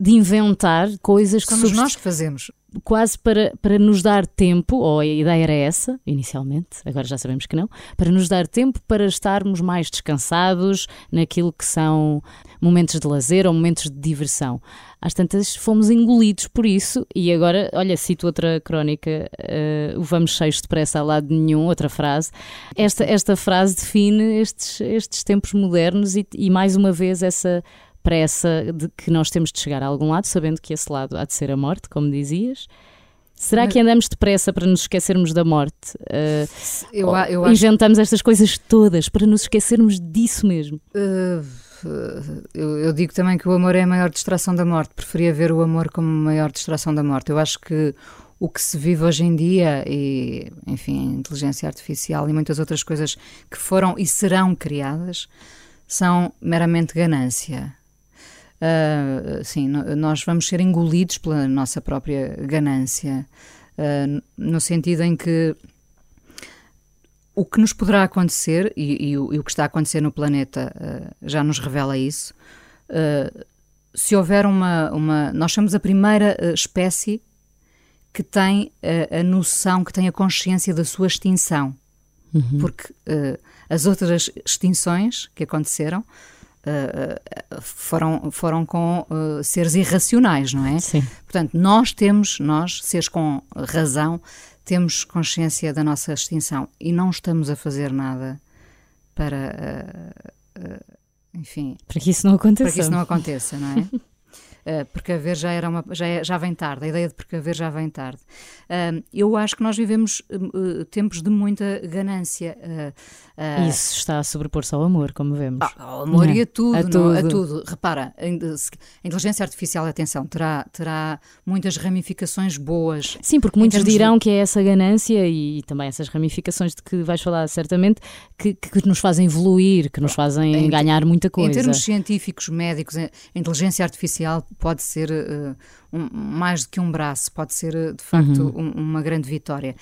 de inventar coisas que. Somos nós que fazemos quase para, para nos dar tempo, ou a ideia era essa, inicialmente, agora já sabemos que não, para nos dar tempo para estarmos mais descansados naquilo que são momentos de lazer ou momentos de diversão. Às tantas fomos engolidos por isso, e agora, olha, cito outra crónica, uh, vamos cheios de pressa a lado nenhum, outra frase. Esta, esta frase define estes, estes tempos modernos e, e mais uma vez essa pressa de que nós temos de chegar a algum lado, sabendo que esse lado há de ser a morte, como dizias. Será que andamos depressa para nos esquecermos da morte? Uh, eu, eu inventamos acho... estas coisas todas para nos esquecermos disso mesmo? Uh, eu, eu, digo também que o amor é a maior distração da morte. Preferia ver o amor como a maior distração da morte. Eu acho que o que se vive hoje em dia e, enfim, a inteligência artificial e muitas outras coisas que foram e serão criadas são meramente ganância uh, sim, nós vamos ser engolidos pela nossa própria ganância, uh, no sentido em que o que nos poderá acontecer, e, e, o, e o, que está a acontecer no planeta uh, já nos revela isso, se houver uma, uma. Nós somos a primeira espécie que tem a noção, que tem a consciência da sua extinção. Uhum. Porque as outras extinções que aconteceram Uh, foram, foram com uh, seres irracionais, não é? Sim. Portanto, nós temos, nós, seres com razão, temos consciência da nossa extinção e não estamos a fazer nada para, uh, enfim... Para que isso não aconteça. Para que isso não aconteça, não é? uh, precaver já, era uma, já, é, já vem tarde, a ideia de precaver já vem tarde. Uh, eu acho que nós vivemos uh, tempos de muita ganância. Isso está a sobrepor-se ao amor, como vemos. Ah, ao amor e a tudo, a tudo. a tudo. Repara, a inteligência artificial, atenção, terá, terá muitas ramificações boas. Sim, porque muitos dirão de... que é essa ganância e também essas ramificações de que vais falar certamente que, que nos fazem evoluir, que nos fazem em, ganhar muita coisa. Em termos científicos, médicos, a inteligência artificial pode ser uh, um, mais do que um braço, pode ser uh, de facto uhum. um, uma grande vitória.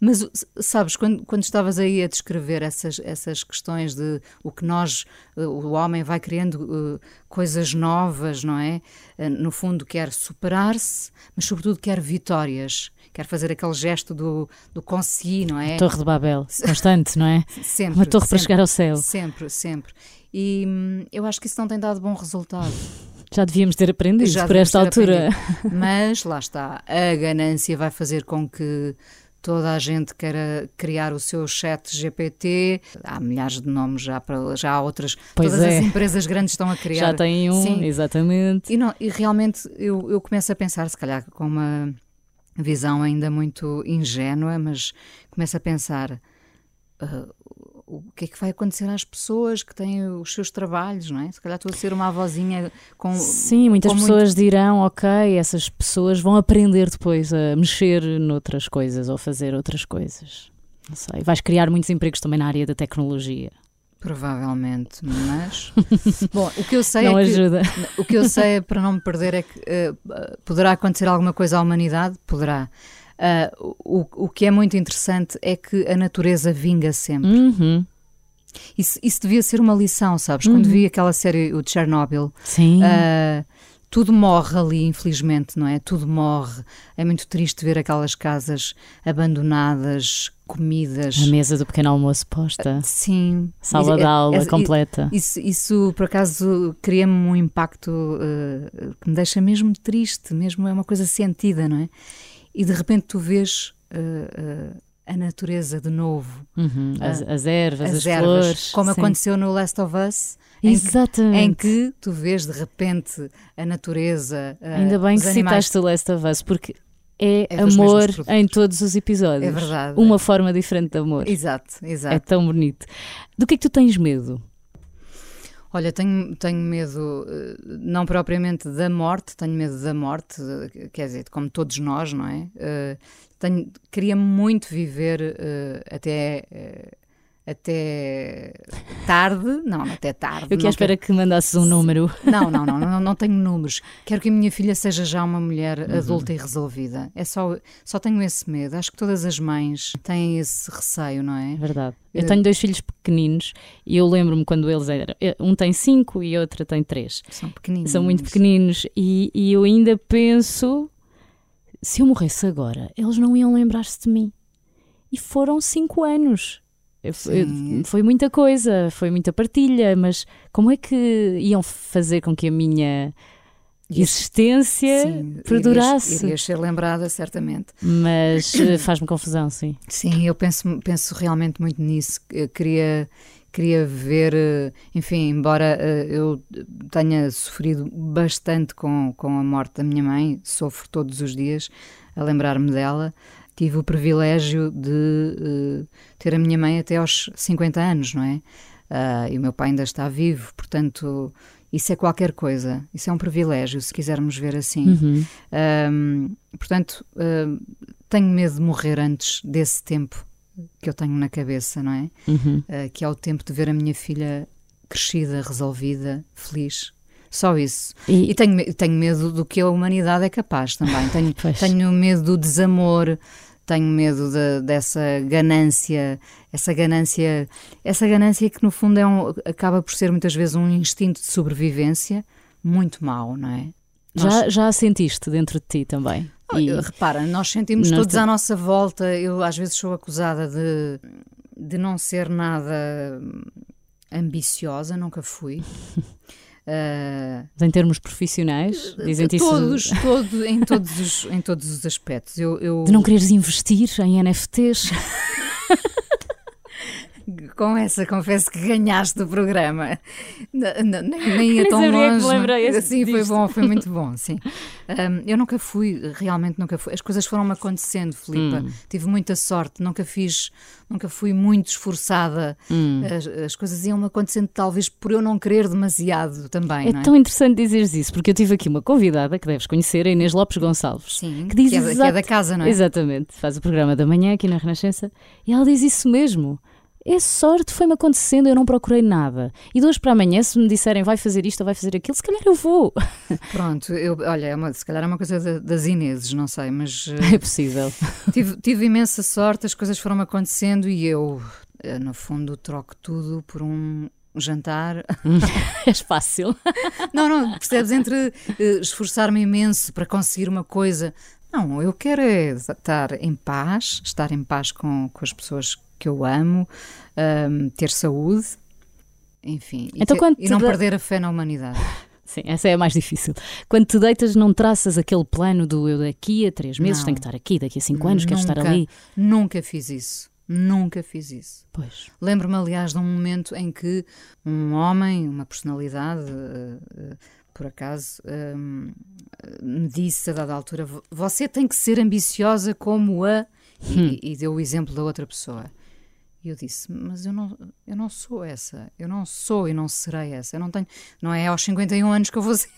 Mas sabes, quando, quando estavas aí a descrever essas, essas questões de o que nós, uh, o homem vai criando coisas novas, não é? no fundo, quer superar-se, mas sobretudo quer vitórias quer fazer aquele gesto do, do consegui, não é? Torre de Babel, constante, não é? Sempre. Uma torre sempre, para chegar ao céu. Sempre, sempre. E hum, eu acho que isso não tem dado bom resultado. Já devíamos ter aprendido Já por esta altura. Aprendido. Mas lá está, a ganância vai fazer com que toda a gente queira criar o seu chat GPT. Há milhares de nomes já para já há outras. Pois todas é. as empresas grandes estão a criar. Já têm um, Sim. exatamente. E, não, e realmente eu, eu começo a pensar, se calhar, com uma visão ainda muito ingênua, mas começo a pensar uh, o que é que vai acontecer às pessoas que têm os seus trabalhos, não é? Se calhar estou a ser uma avózinha com. Sim, muitas com pessoas muito... dirão, ok, essas pessoas vão aprender depois a mexer noutras coisas ou fazer outras coisas. Não sei. Vais criar muitos empregos também na área da tecnologia. Provavelmente, mas bom, o que eu sei não é ajuda. que o que eu sei é, para não me perder é que uh, poderá acontecer alguma coisa à humanidade, poderá. Uh, o, o que é muito interessante é que a natureza vinga sempre. Uhum. Isso, isso devia ser uma lição, sabes? Uhum. Quando vi aquela série, o Chernobyl, Sim. Uh, tudo morre ali, infelizmente, não é? Tudo morre. É muito triste ver aquelas casas abandonadas, comidas. A mesa do pequeno almoço posta. Sim. Sala de aula é, é, completa. Isso, isso, por acaso, cria-me um impacto uh, que me deixa mesmo triste, mesmo é uma coisa sentida, não é? E de repente tu vês. Uh, uh, a natureza de novo. Uhum. As, as, ervas, as, as ervas, flores. Como sim. aconteceu no Last of Us. Exatamente. Em que, em que, tu vês de repente a natureza. Ainda bem que animais... citaste o Last of Us, porque é, é amor em todos os episódios. É verdade. Uma forma diferente de amor. Exato, exato. É tão bonito. Do que é que tu tens medo? Olha, tenho, tenho medo, eh, não propriamente da morte, tenho medo da morte, eh, quer dizer, como todos nós, não é? Uh, tenho, queria muito viver até. Até tarde, não, até tarde. Eu que à espera que mandasses um número. Não, não, não, não, não tenho números. Quero que a minha filha seja já uma mulher uhum. adulta e resolvida. É só, só tenho esse medo. Acho que todas as mães têm esse receio, não é? Verdade. Eu tenho dois filhos pequeninos e eu lembro-me quando eles eram. Um tem cinco e a outra tem três. São pequeninos. São muito pequeninos e, e eu ainda penso se eu morresse agora, eles não iam lembrar-se de mim. E foram cinco anos. Eu, eu, foi muita coisa, foi muita partilha, mas como é que iam fazer com que a minha existência sim, perdurasse? Irias, irias ser lembrada, certamente. Mas eh, faz-me confusão, sim. Sim, eu penso, penso realmente muito nisso. Eu queria queria ver, eh, enfim, embora eh, eu tenha sofrido bastante com, com a morte da minha mãe, sofro todos os dias a lembrar-me dela, tive o privilégio de uh, ter a minha mãe até aos 50 anos, não é? Uh, e o meu pai ainda está vivo, portanto, isso é qualquer coisa, isso é um privilégio, se quisermos ver assim. Uhum. Um, portanto, uh, tenho medo de morrer antes desse tempo que eu tenho na cabeça, não é? Uhum. Uh, que é o tempo de ver a minha filha crescida, resolvida, feliz. Só isso. E, e tenho, tenho medo do que a humanidade é capaz também. Tenho, tenho medo do desamor, tenho medo de, dessa ganância, essa ganância, essa ganância que no fundo é um, acaba por ser muitas vezes um instinto de sobrevivência muito mau, não é? Já, já a sentiste dentro de ti também? E... Repara, nós sentimos nós todos à nossa volta. Eu às vezes sou acusada de, de não ser nada ambiciosa, nunca fui. Uh, em termos profissionais, dizem-te todos, isso? Todo, em, todos os, em todos os aspectos. Eu, eu... De não quereres investir em NFTs? com essa confesso que ganhaste o programa. nem, nem ia tão longe. Que sim, foi bom, foi muito bom, sim. Um, eu nunca fui, realmente nunca fui. As coisas foram-me acontecendo, Filipa. Hum. Tive muita sorte, nunca fiz, nunca fui muito esforçada. Hum. As, as, coisas iam-me acontecendo, talvez por eu não querer demasiado também. É, é? tão interessante dizeres isso, porque eu tive aqui uma convidada que deves conhecer, a Inês Lopes Gonçalves. Sim, que, diz que, é, que é da casa, não é? Exatamente, faz o programa da manhã aqui na Renascença e ela diz isso mesmo. É sorte, foi-me acontecendo, eu não procurei nada. E de hoje para amanhã, se me disserem vai fazer isto ou vai fazer aquilo, se calhar eu vou. Pronto, eu, olha, é uma, se calhar é uma coisa das Ineses, não sei, mas. É possível. Tive, tive imensa sorte, as coisas foram acontecendo e eu, eh, no fundo, troco tudo por um, jantar. é fácil. Não, não, percebes? Entre uh, esforçar-me imenso para conseguir uma coisa. Não, eu quero é estar em paz, estar em paz com, com as pessoas que eu amo, um, ter saúde, enfim, então, e, e não de... perder a fé na humanidade. Sim, essa é a mais difícil. Quando te deitas, não traças aquele plano do eu daqui a três meses não. tenho que estar aqui, daqui a cinco anos nunca, quero estar ali. Nunca fiz isso. Nunca fiz isso. Pois. Lembro-me, aliás, de um momento em que um homem, uma personalidade uh, por acaso, um, me disse a dada altura: você tem que ser ambiciosa como a. Hum. E, e deu o exemplo da outra pessoa. E eu disse: Mas eu não, eu não sou essa. Eu não sou e não serei essa. Eu não tenho. Não é aos 51 anos que eu vou ser,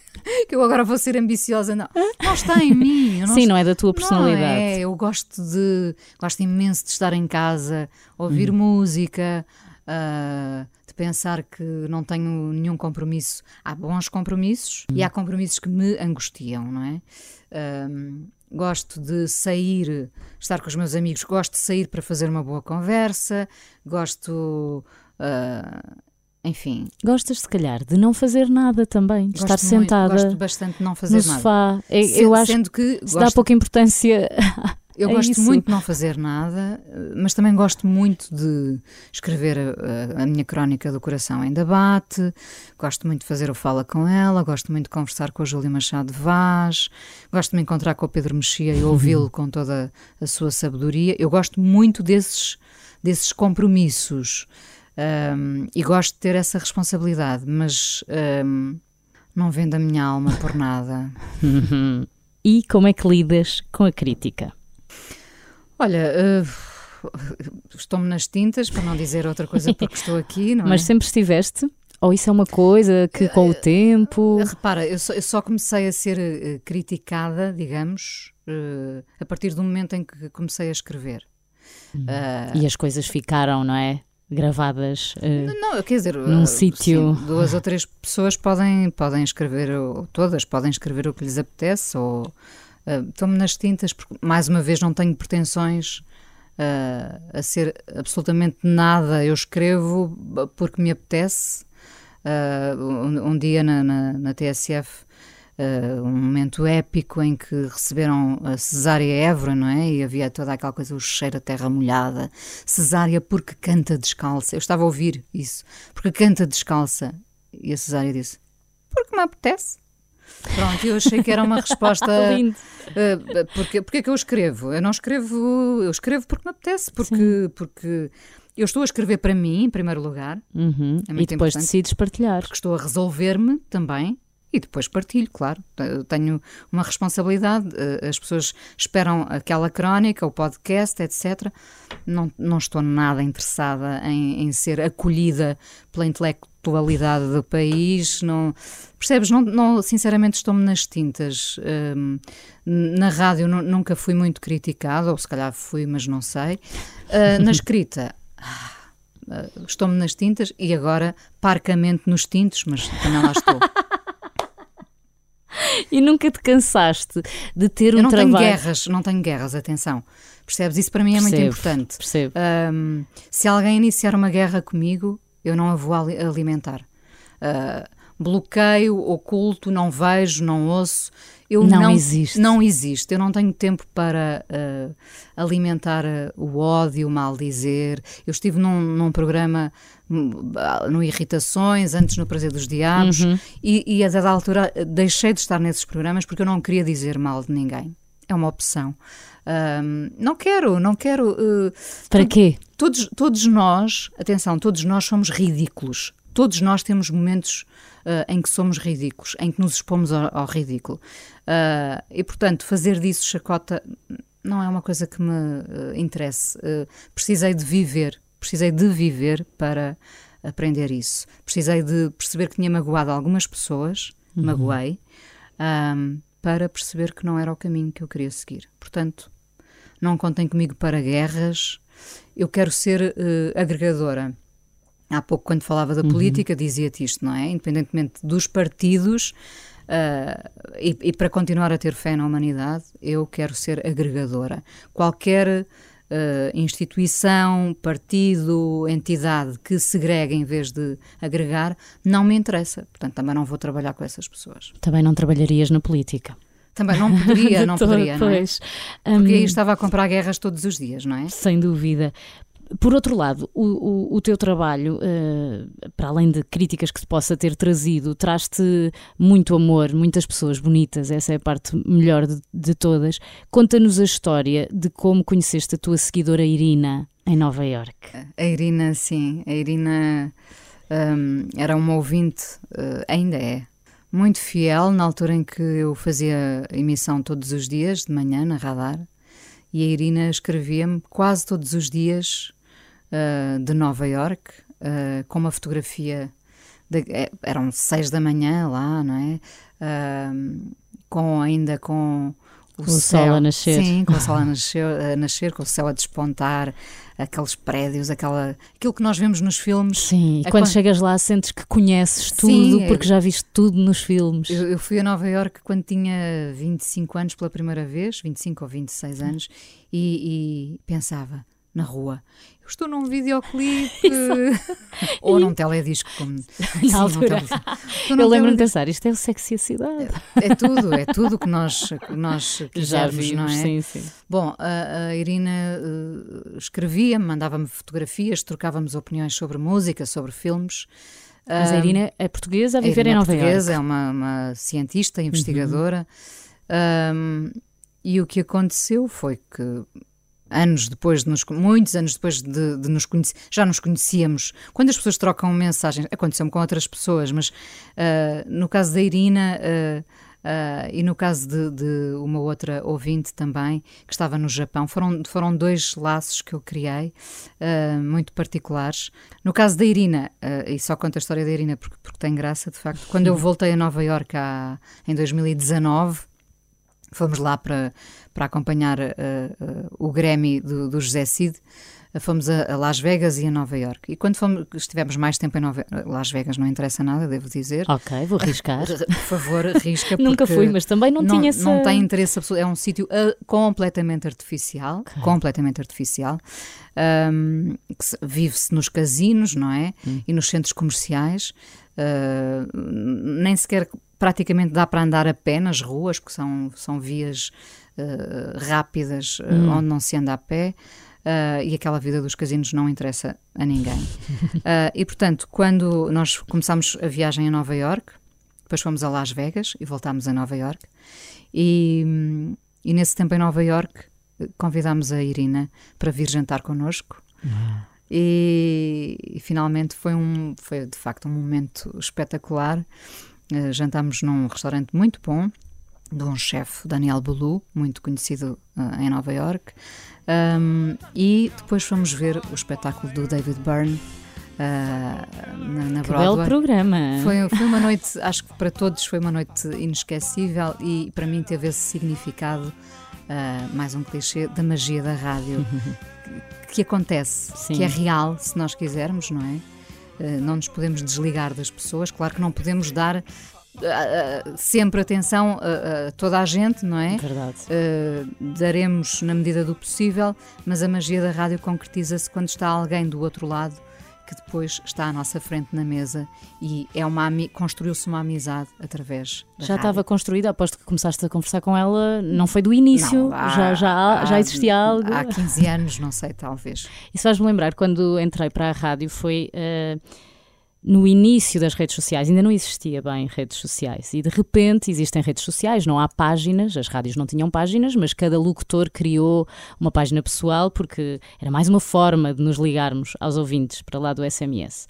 que eu agora vou ser ambiciosa. Não. Não está em mim. Não Sim, não é da tua personalidade. Não é. Eu gosto de. Gosto imenso de estar em casa, ouvir hum. música. Uh, de pensar que não tenho nenhum compromisso. Há bons compromissos hum. e há compromissos que me angustiam, não é? Uh, gosto de sair, estar com os meus amigos, gosto de sair para fazer uma boa conversa, gosto. Uh, enfim. Gostas, se calhar, de não fazer nada também, de estar sentada. Gosto bastante de não fazer no nada. sofá. Eu, eu acho que se gosto... dá pouca importância Eu é gosto isso. muito de não fazer nada, mas também gosto muito de escrever a, a, minha crónica do coração em debate, gosto muito de fazer o Fala com ela, gosto muito de conversar com a Júlia Machado Vaz, gosto de me encontrar com o Pedro Mexia e ouvi-lo com toda a sua sabedoria. Eu gosto muito desses, desses compromissos um, e gosto de ter essa responsabilidade, mas um, não vendo a minha alma por nada. e como é que lidas com a crítica? Olha, uh, estou-me nas tintas, para não dizer outra coisa porque estou aqui, não Mas é? sempre estiveste? Ou isso é uma coisa que com o tempo. Uh, repara, eu só, eu só, comecei a ser uh, criticada, digamos, uh, a partir do momento em que comecei a escrever. Hum. e as coisas ficaram, não é? Gravadas não, quer dizer, num sítio. Duas ou três pessoas podem, podem escrever, ou todas podem escrever o que lhes apetece, ou Uh, Estou-me nas tintas, porque mais uma vez não tenho pretensões uh, a ser absolutamente nada. Eu escrevo porque me apetece. Uh, um, um, dia na, na, na TSF, um momento épico em que receberam a Cesária Évora, não é? E havia toda aquela coisa, o cheiro a terra molhada. Cesária porque canta descalça. Eu estava a ouvir isso. Porque canta descalça. E a Cesária disse: Porque me apetece. Pronto, eu achei que era uma resposta. Lindo. Uh, porque, porque é que eu escrevo? Eu não escrevo, eu escrevo porque me apetece, porque, porque eu estou a escrever para mim, em primeiro lugar. Uhum. É e depois decides partilhar. Porque estou a resolver-me também. E depois partilho, claro. tenho uma responsabilidade. Eh, as pessoas esperam aquela crónica, o podcast, etc. Não, não estou nada interessada em, em ser acolhida pela intelecto atualidade do país. Não, percebes? Não, não, sinceramente, estou-me nas tintas. Um, na rádio nunca fui muito criticada, ou se calhar fui, mas não sei. Uh, na escrita. Uh, estou-me nas tintas e agora parcamente nos tintos, mas também lá estou. e nunca te cansaste de ter um Eu não trabalho... tenho guerras, não tenho guerras, atenção. Percebes? Isso para mim é percebo, muito importante. Percebo. Um, se alguém iniciar uma guerra comigo, eu não a vou alimentar. Uh, bloqueio, oculto, não vejo, não ouço. Eu não, não existe. Não existe. Eu não tenho tempo para uh, alimentar uh, o ódio, o mal dizer. Eu estive num, num programa hum, no Irritações, antes no Prazer dos Diabos, uhum. e, e a dada altura deixei de estar nesses programas porque eu não queria dizer mal de ninguém. É uma opção. Um, não quero, não quero. Uh, Para quê? Todos, todos nós, atenção, todos nós somos ridículos. Todos nós temos momentos uh, em que somos ridículos, em que nos expomos ao, ao ridículo. Uh, e, portanto, fazer disso chacota não é uma coisa que me uh, interesse. precisei de viver, precisei de viver para aprender isso. Precisei de perceber que tinha magoado algumas pessoas, uhum. magoei, um, para perceber que não era o caminho que eu queria seguir. Portanto, não contem comigo para guerras. Eu quero ser uh, agregadora. Há pouco, quando falava da uhum. política, dizia-te isto, não é? Independentemente dos partidos, uh, e, e, para continuar a ter fé na humanidade, eu quero ser agregadora. Qualquer uh, instituição, partido, entidade que segrega em vez de agregar, não me interessa. Portanto, também não vou trabalhar com essas pessoas. Também não trabalharias na política? Também não poderia, não poderia, não é? Porque aí hum, estava a comprar guerras todos os dias, não é? Sem dúvida. Por outro lado, o, o, o teu trabalho, uh, para além de críticas que se possa ter trazido, traz-te muito amor, muitas pessoas bonitas, essa é a parte melhor de, de todas. Conta-nos a história de como conheceste a tua seguidora Irina em Nova York. A Irina, sim, a Irina um, era uma ouvinte, uh, ainda é, muito fiel na altura em que eu fazia emissão todos os dias, de manhã, na radar, e a Irina escrevia-me quase todos os dias uh, de Nova York, uh, com uma fotografia. De, eh, eram seis da manhã lá, não é? Uh, com ainda com o, o céu, sol a nascer. Sim, com o sol a nascer, a nascer, com o céu a despontar, aqueles prédios, aquela, aquilo que nós vemos nos filmes. Sim, e quando, quando chegas lá sentes que conheces tudo, Sim, porque já viste tudo nos filmes. Eu, eu fui a Nova Iorque quando tinha 25 anos pela primeira vez, 25 ou 26 anos, e, e pensava na rua eu estou num videoclipe ou num teledisco, como na altura. Eu lembro-me de pensar, isto é o sexy a cidade. É, é tudo, é tudo que nós, que nós já vimos, não é? Sim, sim. Bom, a, a Irina uh, escrevia, mandava-me fotografias, trocávamos opiniões sobre música, sobre filmes. Mas a Irina é portuguesa a viver em Nova Iorque. É uma, uma cientista, investigadora. Uhum. Um, e o que aconteceu foi que anos depois de nos, muitos anos depois de, de nos conhecer, já nos conhecíamos. Quando as pessoas trocam mensagens, aconteceu-me com outras pessoas, mas uh, no caso da Irina uh, uh, e no caso de, de, uma outra ouvinte também, que estava no Japão, foram, foram dois laços que eu criei, muito particulares. No caso da Irina, e só conto a história da Irina porque, porque tem graça, de facto, quando eu voltei a Nova Iorque em 2019, fomos lá para para acompanhar uh, uh, o Grammy do, do José Cid. Uh, fomos a, a, Las Vegas e a Nova York. E quando fomos, estivemos mais tempo em Nova, Las Vegas, não interessa nada, devo dizer. Ok, vou arriscar. Por favor, arrisca. Nunca fui, mas também não, não tinha essa... Não tem interesse absoluto. É um sítio completamente artificial. Okay. Completamente artificial. Um, Vive-se nos casinos, não é? Hum. E nos centros comerciais. nem sequer praticamente dá para andar a pé nas ruas, que são, são vias uh, rápidas uh, hum. onde não se anda a pé. Uh, e aquela vida dos casinos não interessa a ninguém. e portanto, quando nós começámos a viagem a Nova York, depois fomos a Las Vegas e voltámos a Nova York, e, e nesse tempo em Nova York convidámos a Irina para vir jantar connosco. Uhum. E, e, finalmente foi um foi de facto um momento espetacular uh, jantámos num restaurante muito bom de um chefe, Daniel Bulu, muito conhecido uh, em Nova York. Um, e depois fomos ver o espetáculo do David Byrne uh, na, na que Broadway. belo programa! Foi, foi uma noite, acho que para todos foi uma noite inesquecível e para mim teve esse significado, uh, mais um clichê, da magia da rádio, que, que, acontece, Sim. que é real, se nós quisermos, não é? não nos podemos desligar das pessoas, claro que não podemos dar sempre atenção a, a, toda a gente, não é? Verdade. Uh, daremos na medida do possível, mas a magia da rádio concretiza-se quando está alguém do outro lado que depois está à nossa frente na mesa e é uma construiu-se uma amizade através da Já rádio. estava construída, aposto que começaste a conversar com ela, não foi do início, não, há, já, já, há, já existia algo. Há 15 anos, não sei, talvez. Isso faz-me lembrar, quando entrei para a rádio, foi. Uh, no início das redes sociais, ainda não existia bem redes sociais, e de repente existem redes sociais, não há páginas, as rádios não tinham páginas, mas cada locutor criou uma página pessoal porque era mais uma forma de nos ligarmos aos ouvintes para lá do SMS.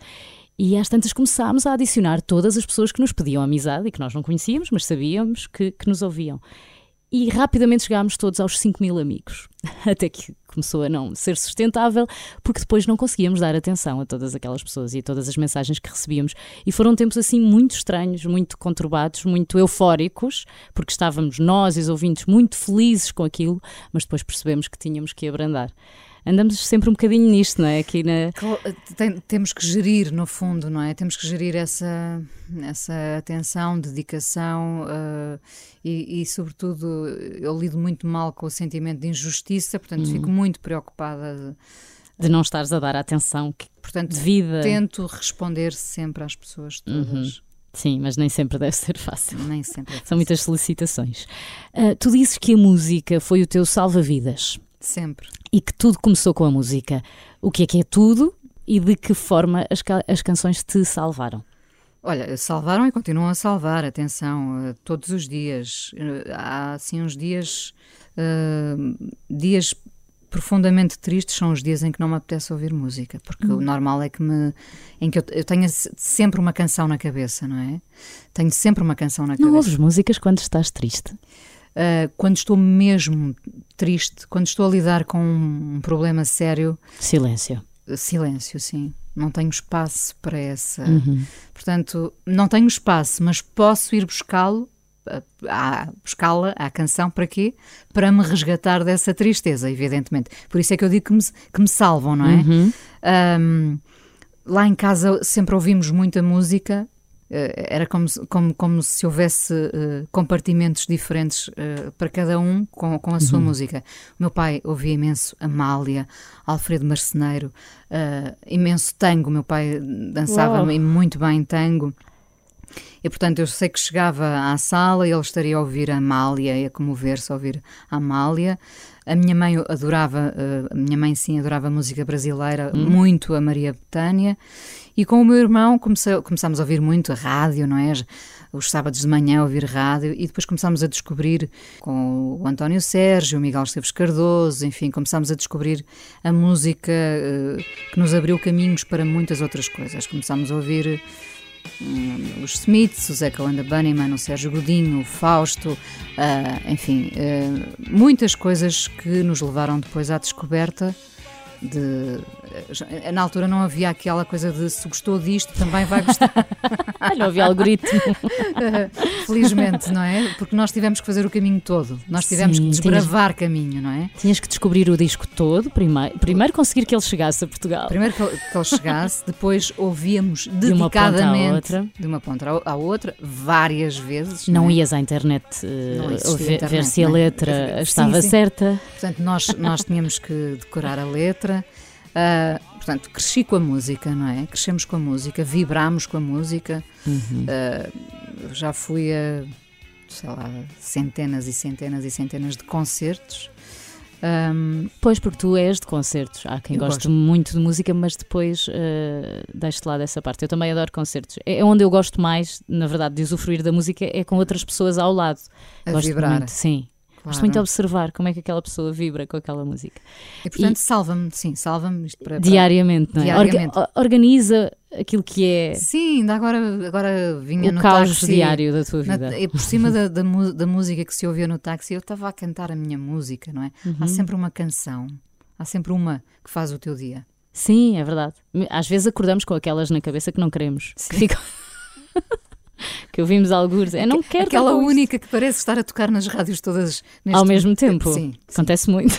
E às tantas começámos a adicionar todas as pessoas que nos pediam amizade e que nós não conhecíamos, mas sabíamos que, que nos ouviam. E rapidamente chegámos todos aos 5 mil amigos, até que começou a não ser sustentável, porque depois não conseguíamos dar atenção a todas aquelas pessoas e a todas as mensagens que recebíamos. E foram tempos assim muito estranhos, muito conturbados, muito eufóricos, porque estávamos nós e os ouvintes muito felizes com aquilo, mas depois percebemos que tínhamos que abrandar andamos sempre um bocadinho nisto, não é? Aqui na... Tem, temos que gerir, no fundo, não é? Temos que gerir essa, essa atenção, dedicação uh, e, e, sobretudo, eu lido muito mal com o sentimento de injustiça, portanto, fico uhum. muito preocupada. De, de não estares a dar a atenção que portanto, devida. Tento responder sempre às pessoas todas. Uhum. Sim, mas nem sempre deve ser fácil. Nem sempre. É fácil. São muitas solicitações. Uh, tu dizes que a música foi o teu salva-vidas. Sempre. E que tudo começou com a música. O que é que é tudo e de que forma as, as canções te salvaram? Olha, salvaram e continuam a salvar, atenção, uh, todos os dias. Uh, há assim uns dias, uh, dias profundamente tristes são os dias em que não me apetece ouvir música, porque hum. o normal é que me em que eu, eu tenha sempre uma canção na cabeça, não é? Tenho sempre uma canção na não cabeça. Não ouves músicas quando estás triste? Uh, quando estou mesmo triste, quando estou a lidar com um problema sério. Silêncio. Silêncio, sim. Não tenho espaço para essa. Uhum. Portanto, não tenho espaço, mas posso ir buscá-lo a buscá-la, à canção, para quê? Para me resgatar dessa tristeza, evidentemente. Por isso é que eu digo que me, que me salvam, não é? Uhum. Um, lá em casa sempre ouvimos muita música, era como, como, como se houvesse uh, compartimentos diferentes uh, para cada um com, com a sua uhum. música. O meu pai ouvia imenso Amália, Alfredo Marceneiro, uh, imenso tango. O meu pai dançava muito bem tango. E portanto eu sei que chegava à sala e ele estaria a ouvir a Amália e a comover-se a ouvir a Amália. A minha mãe adorava, eh, a minha mãe sim adorava música brasileira, hum. muito a Maria Betânia. E com o meu irmão comecei, começámos a ouvir muito a rádio, não é? Os sábados de manhã a ouvir rádio e depois começámos a descobrir com o António Sérgio, o Miguel Esteves Cardoso, enfim, começámos a descobrir a música uh, que nos abriu caminhos para muitas outras coisas. Começámos a ouvir Hum, os Smiths, o Zeca Landa Bunnyman, o Sérgio Godinho, o Fausto, uh, enfim, uh, muitas coisas que nos levaram depois à descoberta de na altura não havia aquela coisa de se gostou disto também vai gostar. não havia algoritmo. Felizmente, não é? Porque nós tivemos que fazer o caminho todo. Nós tivemos Sim, que desbravar tinhas, caminho, não é? Tinhas que descobrir o disco todo primeiro. Primeiro conseguir que ele chegasse a Portugal. Primeiro que ele, que ele chegasse, depois ouvíamos dedicadamente de uma ponta à outra, de uma ponta à outra várias vezes. Não, não é? ias à internet, uh, ver, internet, ver, se a letra é? estava sim, sim. certa. Portanto, nós, nós tínhamos que decorar a letra. Uh, portanto, cresci com a música, não é? Crescemos com a música, vibramos com a música. Uhum. Uh, já fui a, sei lá, centenas e centenas e centenas de concertos. Um, pois, porque tu és de concertos. Há quem goste gosto. muito de música, mas depois uh, deixo de lado essa parte. Eu também adoro concertos. É, é onde eu gosto mais, na verdade, de usufruir da música, é com outras pessoas ao lado. A gosto vibrar. Muito, sim. Claro. Gosto muito de observar como é que aquela pessoa vibra com aquela música. E portanto, salva-me, sim, salva-me para, Diariamente, não é? Diariamente. Orga organiza aquilo que é. Sim, ainda agora, agora vinha o no caos táxi, diário da tua vida. Na, e por cima da, da, da, música que se ouvia no táxi, eu estava a cantar a minha música, não é? Uhum. Há sempre uma canção, há sempre uma que faz o teu dia. Sim, é verdade. Às vezes acordamos com aquelas na cabeça que não queremos. Sim. Que ficam... que ouvimos alguns. Eu não quero Aquela única que parece estar a tocar nas rádios todas ao mesmo tempo. Sim, acontece sim. muito.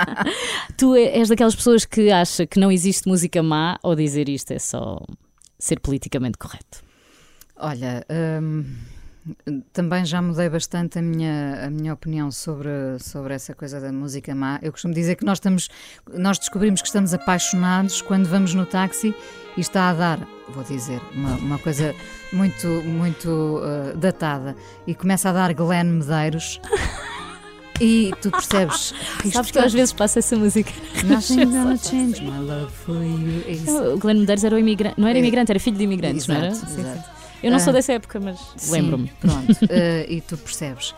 tu é, és daquelas pessoas que acha que não existe música má ou dizer isto é só ser politicamente correto? Olha. Hum também já mudei bastante a minha, a minha opinião sobre, sobre essa coisa da música má. Eu costumo dizer que nós, estamos, nós descobrimos que estamos apaixonados quando vamos no táxi e está a dar, vou dizer, uma, uma coisa muito, muito uh, datada e começa a dar Glenn Medeiros. E tu percebes. Sabes que eu às vezes passo essa música. Nothing's gonna change my love for you. É o Glenn Medeiros era o imigrante, não era é. imigrante, era filho de imigrantes, exato, não era? Exato. Eu não sou ah, dessa época, mas lembro-me. Pronto, uh, e tu percebes.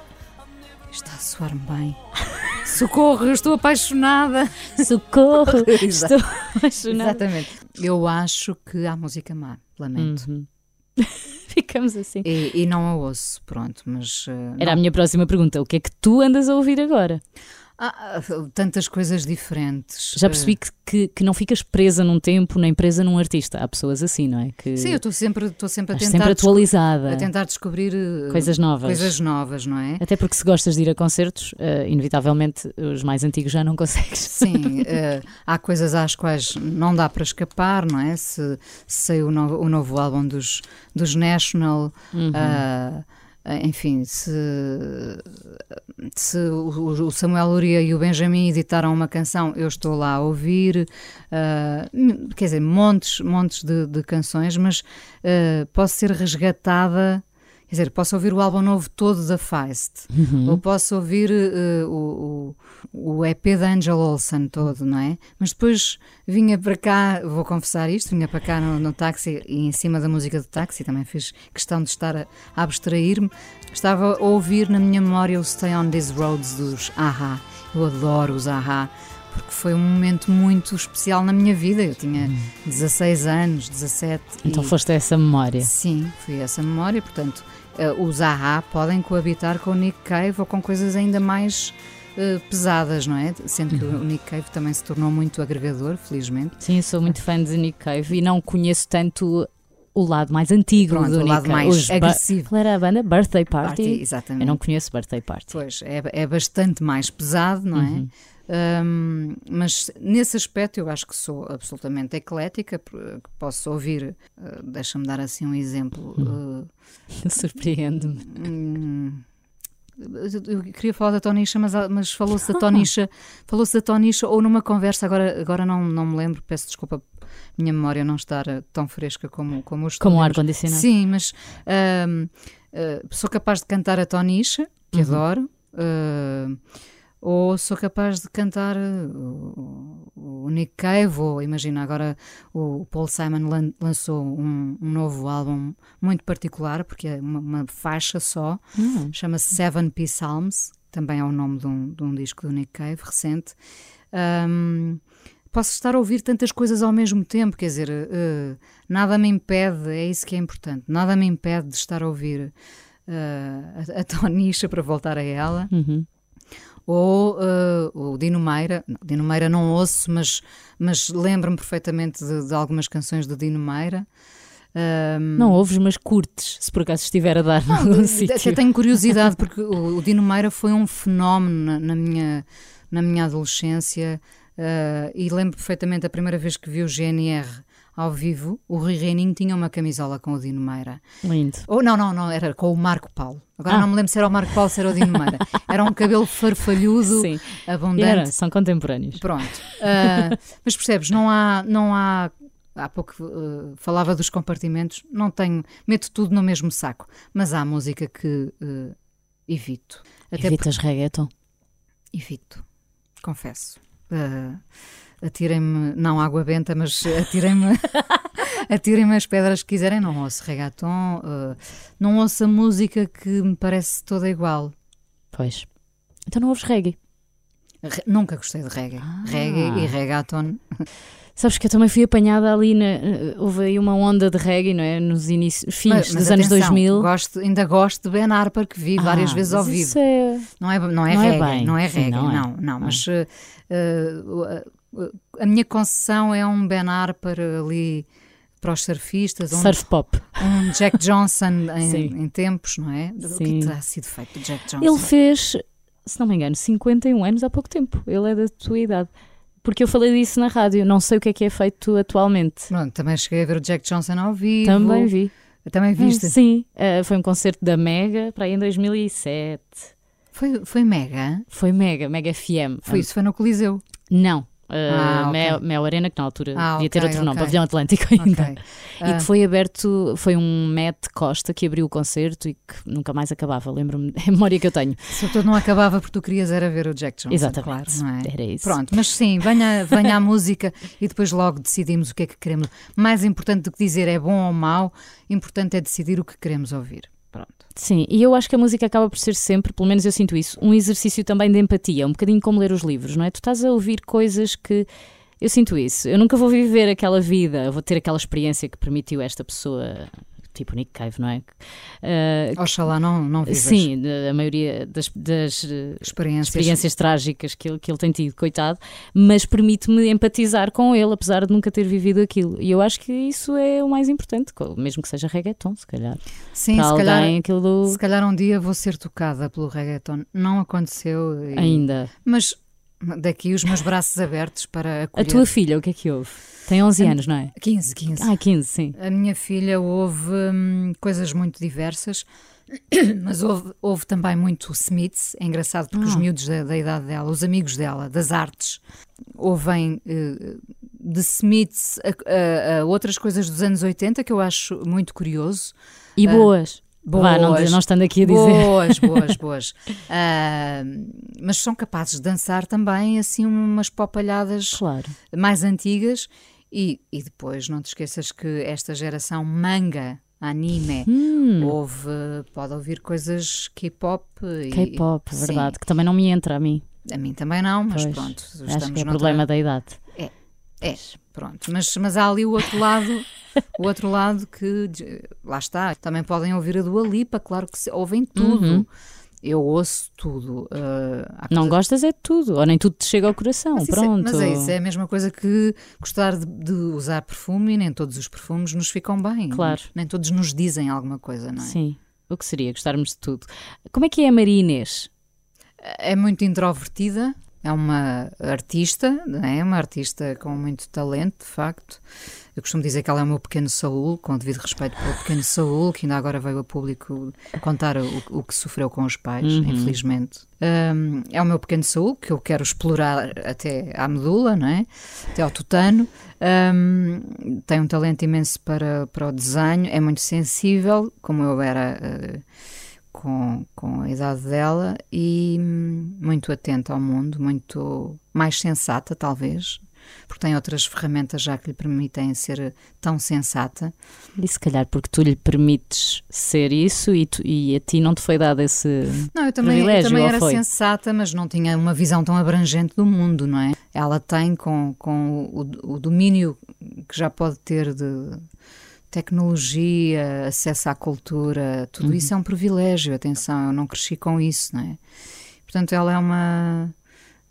Está a soar-me bem. Socorro, eu estou apaixonada. Socorro, estou apaixonada. Exatamente. Eu acho que há música má, lamento. Uhum. Ficamos assim. E, e, não a ouço, pronto, mas. Uh, Era não. a minha próxima pergunta. O que é que tu andas a ouvir agora? Ah, tantas coisas diferentes. Já percebi que, que, que, não ficas presa num tempo nem presa num artista. Há pessoas assim, não é? Que Sim, eu estou sempre, estou sempre a tentar. sempre atualizada. A tentar descobrir eh, coisas novas. Coisas novas, não é? Até porque se gostas de ir a concertos, uh, inevitavelmente os mais antigos já não consegues. Sim, uh, há coisas às quais não dá para escapar, não é? Se, saiu o novo, o novo álbum dos, dos National. Uhum. Uh, enfim, se, se o Samuel Luria e o Benjamin editaram uma canção, eu estou lá a ouvir, uh, quer dizer, montes, montes de, de canções, mas uh, posso ser resgatada Quer dizer, posso ouvir o álbum novo todo da Feist, uhum. ou posso ouvir uh, o, o, o, EP da Angel Olsen todo, não é? Mas depois vinha para cá, vou confessar isto, vinha para cá no, no táxi e em cima da música do táxi, também fiz questão de estar a, a abstrair-me. Estava a ouvir na minha memória o Stay on These Roads dos Aha. Eu adoro os Aha porque foi um momento muito especial na minha vida. Eu tinha 16 hum. anos, 17. Então e... foste essa memória? Sim, fui essa memória. Portanto, uh, os AHA podem coabitar com o Nick Cave ou com coisas ainda mais uh, pesadas, não é? Sendo que uhum. o Nick Cave também se tornou muito agregador, felizmente. Sim, sou muito fã de Nick Cave e não conheço tanto o lado mais antigo Pronto, do o lado mais Os agressivo. Qual era a banda? Birthday Party? Party exatamente. Eu não conheço Birthday Party. Pois, é, é bastante mais pesado, não é? Uhum. Um, mas nesse aspecto eu acho que sou absolutamente eclética, posso ouvir, uh, deixa-me dar assim um exemplo. Uh, Surpreende-me. Um, eu queria falar da Tonicha, mas, mas falou-se da Tonicha, falou-se da Tonicha ou numa conversa, agora, agora não, não me lembro, peço desculpa minha memória não estar tão fresca como, como os Como o ar-condicionado. Sim, mas uh, uh, sou capaz de cantar a Tonicha, que uhum. adoro, uh, ou sou capaz de cantar o, o Nick Cave, ou imagina agora o Paul Simon lan, lançou um, um, novo álbum muito particular, porque é uma, uma faixa só, uhum. chama-se Seven P Psalms, também é o nome de um, de um disco do Nick Cave recente. Um, posso estar a ouvir tantas coisas ao mesmo tempo, quer dizer, uh, nada me impede, é isso que é importante, nada me impede de estar a ouvir uh, a, a Tonisha para voltar a ela. Uhum. Ou uh, o Dino Meira, não, Dino Meira não ouço, mas, mas lembro-me perfeitamente de, de, algumas canções do Dino Meira. Um, não ouves, mas curtes, se por acaso estiver a dar algum sítio. Até tenho curiosidade, porque o, o Dino Meira foi um fenómeno na, na minha, na minha adolescência. Uh, e lembro perfeitamente a primeira vez que vi o GNR ao vivo, o Rui Reininho tinha uma camisola com o Dino Meira. Lindo. Ou não, não, não, era com o Marco Paulo. Agora ah. não me lembro se era o Marco Paulo ou se era o Dino Meira. Era um cabelo farfalhudo, Sim. abundante. Era, são contemporâneos. Pronto. Uh, mas percebes, não há, não há há pouco uh, falava dos compartimentos, não tenho, meto tudo no mesmo saco, mas há música que uh, evito. Até Evitas porque... reggaeton? Evito, confesso. Uh, atirem-me, não água benta, mas atirem-me atirem as pedras que quiserem. Não ouço reggaeton, uh, não ouço a música que me parece toda igual. Pois. Então não ouves reggae? Re nunca gostei de reggae. Ah. Reggae e reggaeton. Sabes que eu também fui apanhada ali, na, houve aí uma onda de reggae, não é? Nos inícios, fins mas, mas dos atenção, anos 2000. Gosto, ainda gosto de Ben Harper, que vi ah, várias vezes ao vivo. É... Não é, não é não é reggae, é não é reggae, Sim, não, é. não, não, mas uh, uh, a minha concessão é um Ben Harper ali para os surfistas. Um, Surf pop. Um Jack Johnson em, em, tempos, não é? Sim. O que terá sido feito Jack Johnson? Ele fez, se não me engano, 51 anos há pouco tempo. Ele é da tua idade porque eu falei disso na rádio. Não sei o que é que é feito atualmente. Pronto, também cheguei a ver o Jack Johnson ao vivo. Também vi. Também viste? Hum, sim, uh, foi um concerto da Mega para aí em 2007. Foi, foi Mega? Foi Mega, Mega FM. Foi isso, foi no Coliseu? Não, Uh, ah, Mel, Arena, que na altura ah, devia ter outro nome, Pavilhão Atlântico ainda. Okay. Uh, e que foi aberto, foi um Matt Costa que abriu o concerto e que nunca mais acabava, lembro-me, é a memória que eu tenho. Sobretudo não acabava porque tu querias era ver o Jack Johnson, Exatamente, claro, é? era isso. Pronto, mas sim, venha, venha a música e depois logo decidimos o que é que queremos. Mais importante do que dizer é bom ou mau, importante é decidir o que queremos ouvir. Pronto. Sim, e eu acho que a música acaba por ser sempre, pelo menos eu sinto isso, um exercício também de empatia, um bocadinho como ler os livros, não é? Tu estás a ouvir coisas que. Eu sinto isso. Eu nunca vou viver aquela vida, vou ter aquela experiência que permitiu esta pessoa tipo Nick Cave, não é? Uh, Oxalá não, não vivas. Sim, a maioria das, das eh, experiências. experiências trágicas que ele, que ele tem tido, coitado, mas permite-me empatizar com ele, apesar de nunca ter vivido aquilo. E eu acho que isso é o mais importante, mesmo que seja reggaeton, se calhar. Sim, se calhar, aquilo... se calhar um dia vou ser tocada pelo reggaeton. Não aconteceu. E... Ainda. Mas daqui os meus braços abertos para acolher. A tua filha, o que é que houve? Tem 11 a, anos, não é? 15, 15. Ah, 15, sim. A minha filha houve hum, coisas muito diversas, mas houve, houve também muito Smiths. É engraçado porque ah. os miúdos da, da, idade dela, os amigos dela, das artes, ouvem uh, de Smiths a, a, a, outras coisas dos anos 80 que eu acho muito curioso. E boas. Boas, Vá, não, não estando aqui a dizer. Boas, boas, boas. Uh, mas são capazes de dançar também assim umas popalhadas claro. mais antigas e, e depois não te esqueças que esta geração manga anime, hum. houve, pode ouvir coisas K-pop. K-pop, verdade, que também não me entra a mim. A mim também não, mas Pois, pronto. Acho que é noutra- problema da idade. É, pronto. Mas, mas há ali o outro lado, o outro lado que, lá está, também podem ouvir a Dua Lipa, claro que se, ouvem tudo. Uhum. Eu ouço tudo. há Não coisa- gostas é de tudo, ou nem tudo te chega ao coração, Mas isso, é, pronto. mas é isso, é a mesma coisa que gostar de, de usar perfume e nem todos os perfumes nos ficam bem. Claro. Nem todos nos dizem alguma coisa, não é? Sim, o que seria gostarmos de tudo. Como é que é a Maria Inês? É muito introvertida, é uma artista, é? uma artista com muito talento, de facto. Eu costumo dizer que ela é o meu pequeno Saúl, com o devido respeito pelo pequeno Saúl, que ainda agora veio a público contar o, o que sofreu com os pais, Uhum. infelizmente. Hum, é o meu pequeno Saúl, que eu quero explorar até à medula, não é? até ao tutano. Hum, tem um talento imenso para, para o desenho, é muito sensível, como eu era. eh, com, com a idade dela e hum, muito atenta ao mundo, muito mais sensata, talvez, porque tem outras ferramentas já que lhe permitem ser tão sensata. E se calhar porque tu lhe permites ser isso e, tu- e a ti não te foi dado esse. Não, eu também, eu Privilégio, também ou era foi? sensata, mas não tinha uma visão tão abrangente do mundo, não é? Ela tem com, com o, o domínio que já pode ter de tecnologia, acesso à cultura, tudo isso é um privilégio, atenção, eu não cresci com isso, não é? Portanto, ela é uma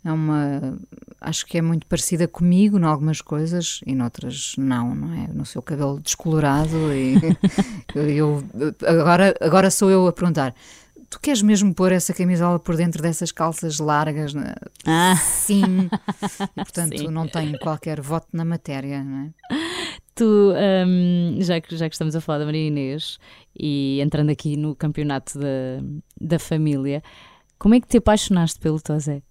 é uma acho que é muito parecida comigo em algumas coisas e noutras não, não é? No seu cabelo descolorado e eu agora agora sou eu a perguntar Tu queres mesmo pôr essa camisola por dentro dessas calças largas? né? Ah, Sim. E, portanto, Sim. não tenho qualquer voto na matéria, não é? Tu, hum, já, que, já que estamos a falar da Maria Inês e entrando aqui no campeonato da, da família, como é que te apaixonaste pelo Tozé?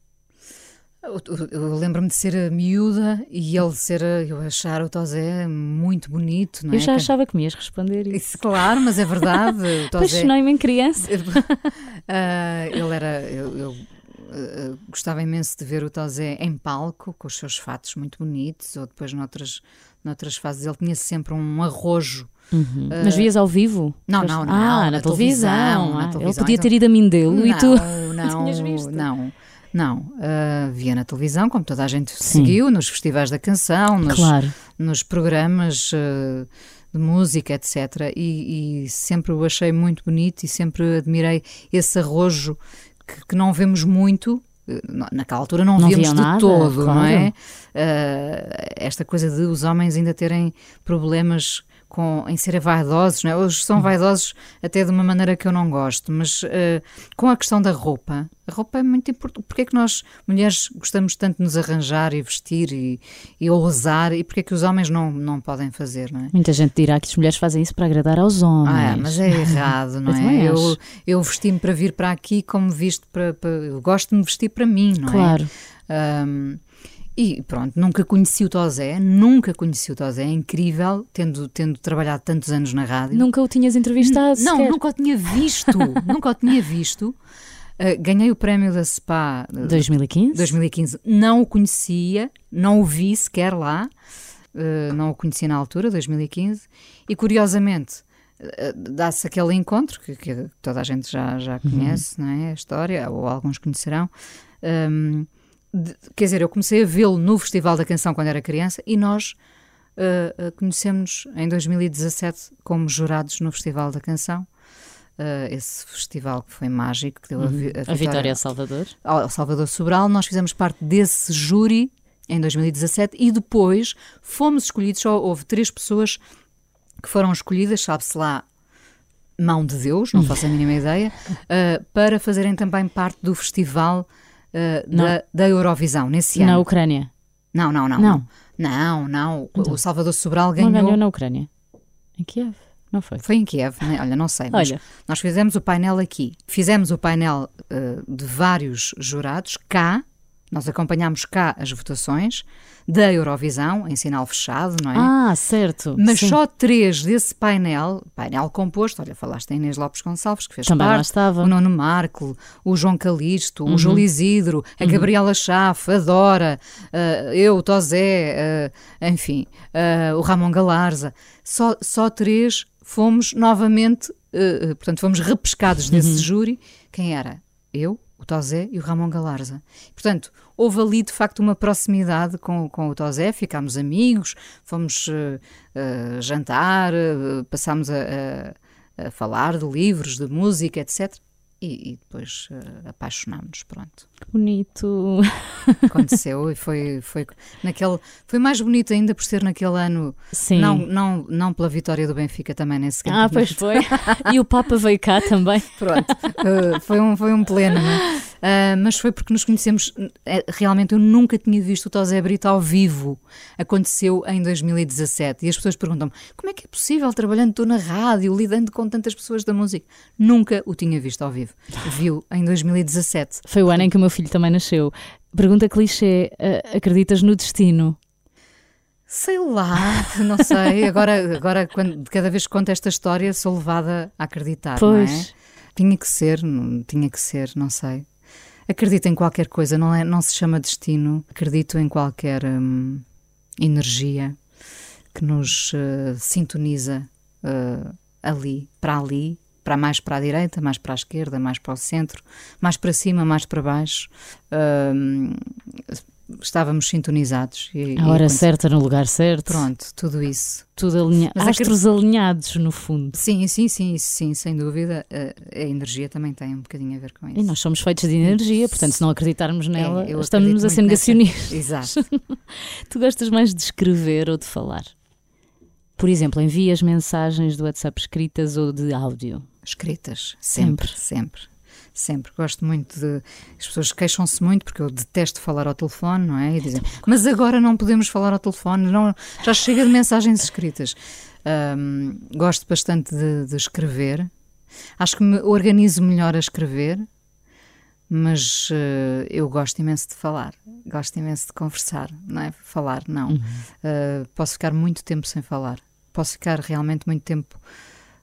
Eu, eu- lembro-me de ser a miúda e ele ser, eu achar o Tozé muito bonito, não é? Eu já achava que me ias responder isso. Isso, claro, mas é verdade. Apaixonei-me em criança. Ah, ele era. Eu, eu, ah, gostava imenso de ver o Tozé em palco, com os seus fatos muito bonitos, ou depois noutras, noutras fases. Ele tinha sempre um arrojo. Uhum. Mas vias ao vivo? Não, não, não. Ah, na, na televisão. televisão, na Ah, Ele televisão, podia então- ter ido a Mindelo e tu. Não, Tinhas visto? não, não. Ah, via na televisão, como toda a gente seguiu, nos festivais da canção, nos, Claro. nos programas eh, de música, etc. E, e sempre o achei muito bonito e sempre admirei esse arrojo que, que não vemos muito. Na- Naquela altura não, Não víamos de nada, todo, não é? claro. Eh, esta coisa de os homens ainda terem problemas com, em serem vaidosos, é? Hoje Hum. são vaidosos até de uma maneira que eu não gosto, mas eh, com a questão da roupa, a roupa é muito importante. Porquê é que nós, mulheres, gostamos tanto de nos arranjar e vestir e, e ousar e porquê é que os homens não, não podem fazer, não é? Muita gente dirá que as mulheres fazem isso para agradar aos homens. Ah, é, mas é errado, não é? Eu, eu vesti-me para vir para aqui como visto para, para. Eu gosto de me vestir para mim, não Claro. é? Ahm, e pronto, nunca conheci o Tozé, nunca conheci o Tozé, é incrível, tendo, tendo trabalhado tantos anos na rádio. Nunca o tinhas entrevistado Não, sequer. nunca o tinha visto, nunca o tinha visto. Ah, ganhei o prémio da SPA ah, 2015? 2015, não o conhecia, não o vi sequer lá, eh, não o conhecia na altura, 2015, e curiosamente dá-se aquele encontro que, que toda a gente já, já conhece, não é? A história, ou alguns conhecerão. Hum, de- quer dizer, eu comecei a vê-lo no Festival da Canção quando era criança e nós eh, eh, conhecemos em 2017 como jurados no Festival da Canção. Eh, esse festival que foi mágico, que deu a, vi- A Vitória Salvador. ao Salvador Sobral, nós fizemos parte desse júri em 2017 e depois fomos escolhidos, só houve três pessoas que foram escolhidas, sabe-se lá, mão de Deus, não faço a mínima ideia, uh, para fazerem também parte do festival uh, da, da Eurovisão nesse Na ano. Ucrânia. Não, não, não. Não. Não, não. Então. O Salvador Sobral Não ganhou. ganhou na Ucrânia. Em Kiev. Não foi? Foi em Kiev, né? olha, não sei. Mas Olha. nós fizemos o painel aqui. Fizemos o painel eh, de vários jurados cá. Nós acompanhámos cá as votações da Eurovisão, em sinal fechado, não é? Ah, certo. Mas Sim. só três desse painel, painel composto, olha, falaste da Inês Lopes Gonçalves, que fez Também lá parte, estava. o Nuno Marco, o João Calixto, Uhum. o Júlio Isidro, a Gabriela Chafe, a Dora, eh, eu, o Tozé, eh, enfim, eh, o Ramon Galarza. Só, só três fomos novamente, portanto, fomos repescados Uhum. desse júri. Quem era? Eu, o Tosé e o Ramon Galarza. Portanto, houve ali de facto uma proximidade com, com o Tosé, ficámos amigos, fomos uh, jantar, uh, passámos a, a, a, falar de livros, de música, etc. E, e depois uh, apaixonámos-nos, pronto. Bonito. Aconteceu e foi, foi naquele. Foi mais bonito ainda por ser naquele ano. Sim. Não, não, não pela vitória do Benfica também nesse campeonato. Ah, pois foi. e o Papa veio cá também. Pronto. Uh, foi, um, foi um pleno, não é? Uh, mas foi porque nos conhecemos. Realmente eu nunca tinha visto o Tosé Brito ao vivo. Aconteceu em 2017. E as pessoas perguntam-me como é que é possível trabalhando tu na rádio, lidando com tantas pessoas da música? Nunca o tinha visto ao vivo. Viu em 2017. Foi o ano em que o meu filho também nasceu. Pergunta clichê: uh, acreditas no destino? Sei lá, não sei. Agora, agora quando, cada vez que conto esta história, sou levada a acreditar, pois. não é? Tinha que ser, não, tinha que ser, não sei. Acredito em qualquer coisa, não, é, não se chama destino. Acredito em qualquer hum, energia que nos uh, sintoniza uh, ali, para ali, para mais para a direita, mais para a esquerda, mais para o centro, mais para cima, mais para baixo. Uh, estávamos sintonizados. E, a hora e, certa no lugar certo. Pronto, tudo isso. Tudo. Astros acredito... alinhados, no fundo. Sim, sim, sim, sim, sem dúvida. A, a, energia também tem um bocadinho a ver com isso. E nós somos feitos de energia, portanto, se não acreditarmos é, nela, é, estamos a ser negacionistas. Exato. tu gostas mais de escrever ou de falar? Por exemplo, envias mensagens do WhatsApp escritas ou de áudio? Escritas, sempre, sempre. sempre sempre. Gosto muito de. As pessoas queixam-se muito porque eu detesto falar ao telefone, não é? E dizem, mas agora não podemos falar ao telefone, não, já chega de mensagens escritas. Um, gosto bastante de, de, escrever. Acho que me organizo melhor a escrever, mas uh, eu gosto imenso de falar. Gosto imenso de conversar, não é? Falar, não. Uhum. Uh, posso ficar muito tempo sem falar. Posso ficar realmente muito tempo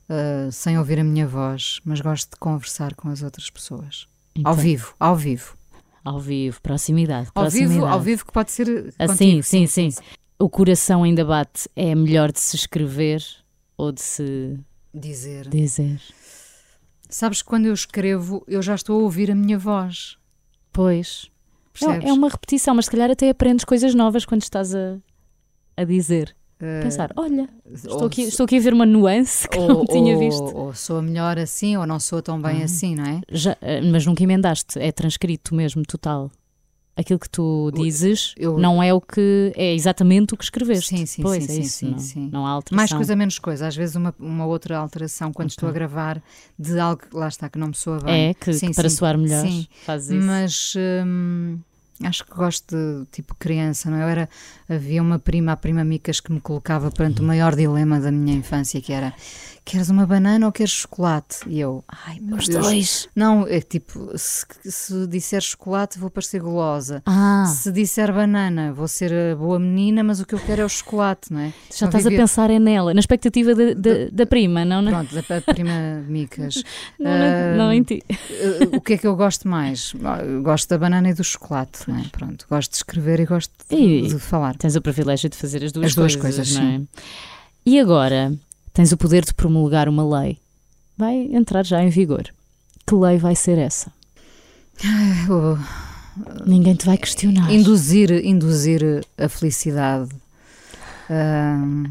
uh, sem ouvir a minha voz, mas gosto de conversar com as outras pessoas. Então, ao vivo, ao vivo. Ao vivo, proximidade. Ao proximidade. vivo, ao vivo que pode ser. Assim, sim, sim, sim. O coração ainda bate. É melhor de se escrever ou de se dizer. dizer. Sabes que quando eu escrevo, eu já estou a ouvir a minha voz. Pois. É, é uma repetição, mas se calhar até aprendes coisas novas quando estás a, a dizer. Pensar, olha, estou aqui, estou aqui a ver uma nuance que ou, não tinha visto. Ou, ou sou melhor assim, ou não sou tão bem uhum. assim, não é? Já, eh, mas nunca emendaste, é transcrito mesmo, total. Aquilo que tu dizes eu, não é o que é exatamente o que escreveste. Sim, sim, pois, sim, é sim, isso, sim, não, sim. não há alteração. Mais coisa, menos coisa. Às vezes uma, uma outra alteração quando okay. estou a gravar de algo que lá está que não me soa bem. É, que, sim, que para soar melhor sim. faz isso. Mas hum, acho que gosto de tipo criança, não é? Eu era havia uma prima, a prima Micas, que me colocava perante o maior dilema da minha infância, que era queres uma banana ou queres chocolate? E eu, ai meu Os Deus. dois. Não, é tipo, se, se disser chocolate vou parecer gulosa. Ah. Se disser banana vou ser a boa menina, mas o que eu quero é o chocolate, não é? Já estás viver... a pensar é nela, na expectativa de, de, da prima, não? Pronto, da prima Micas. não, uh, não, em ti. Uh, o que é que eu gosto mais? Eu gosto da banana e do chocolate, não é? Pronto, gosto de escrever e gosto de, e de falar. Tens o privilégio de fazer as duas as coisas. Duas coisas não é? E agora tens o poder de promulgar uma lei. Vai entrar já em vigor. Que lei vai ser essa? Oh, Ninguém te vai questionar. Induzir, induzir a felicidade. Uh,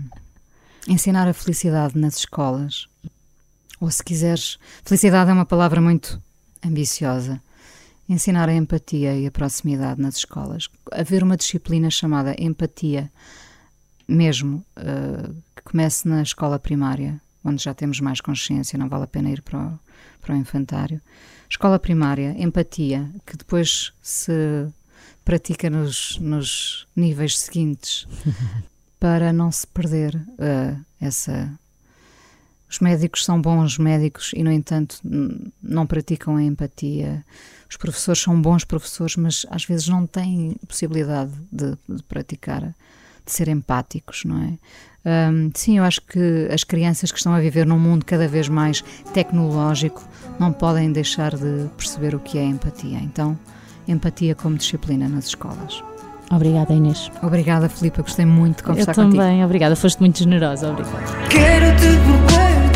ensinar a felicidade nas escolas. Ou se quiseres, felicidade é uma palavra muito ambiciosa. Ensinar a empatia e a proximidade nas escolas. Haver uma disciplina chamada empatia, mesmo, uh, que comece na escola primária, onde já temos mais consciência, não vale a pena ir para o, para o infantário. Escola primária, empatia, que depois se pratica nos, nos níveis seguintes, para não se perder uh, essa os médicos são bons médicos e, no entanto, não praticam a empatia. Os professores são bons professores, mas às vezes não têm possibilidade de, de praticar, de ser empáticos, não é? Um, sim, eu acho que as crianças que estão a viver num mundo cada vez mais tecnológico não podem deixar de perceber o que é empatia. Então, empatia como disciplina nas escolas. Obrigada, Inês. Obrigada, Filipe. Gostei muito de conversar contigo. Eu também, contigo. obrigada. Foste muito generosa. Obrigada. Quero te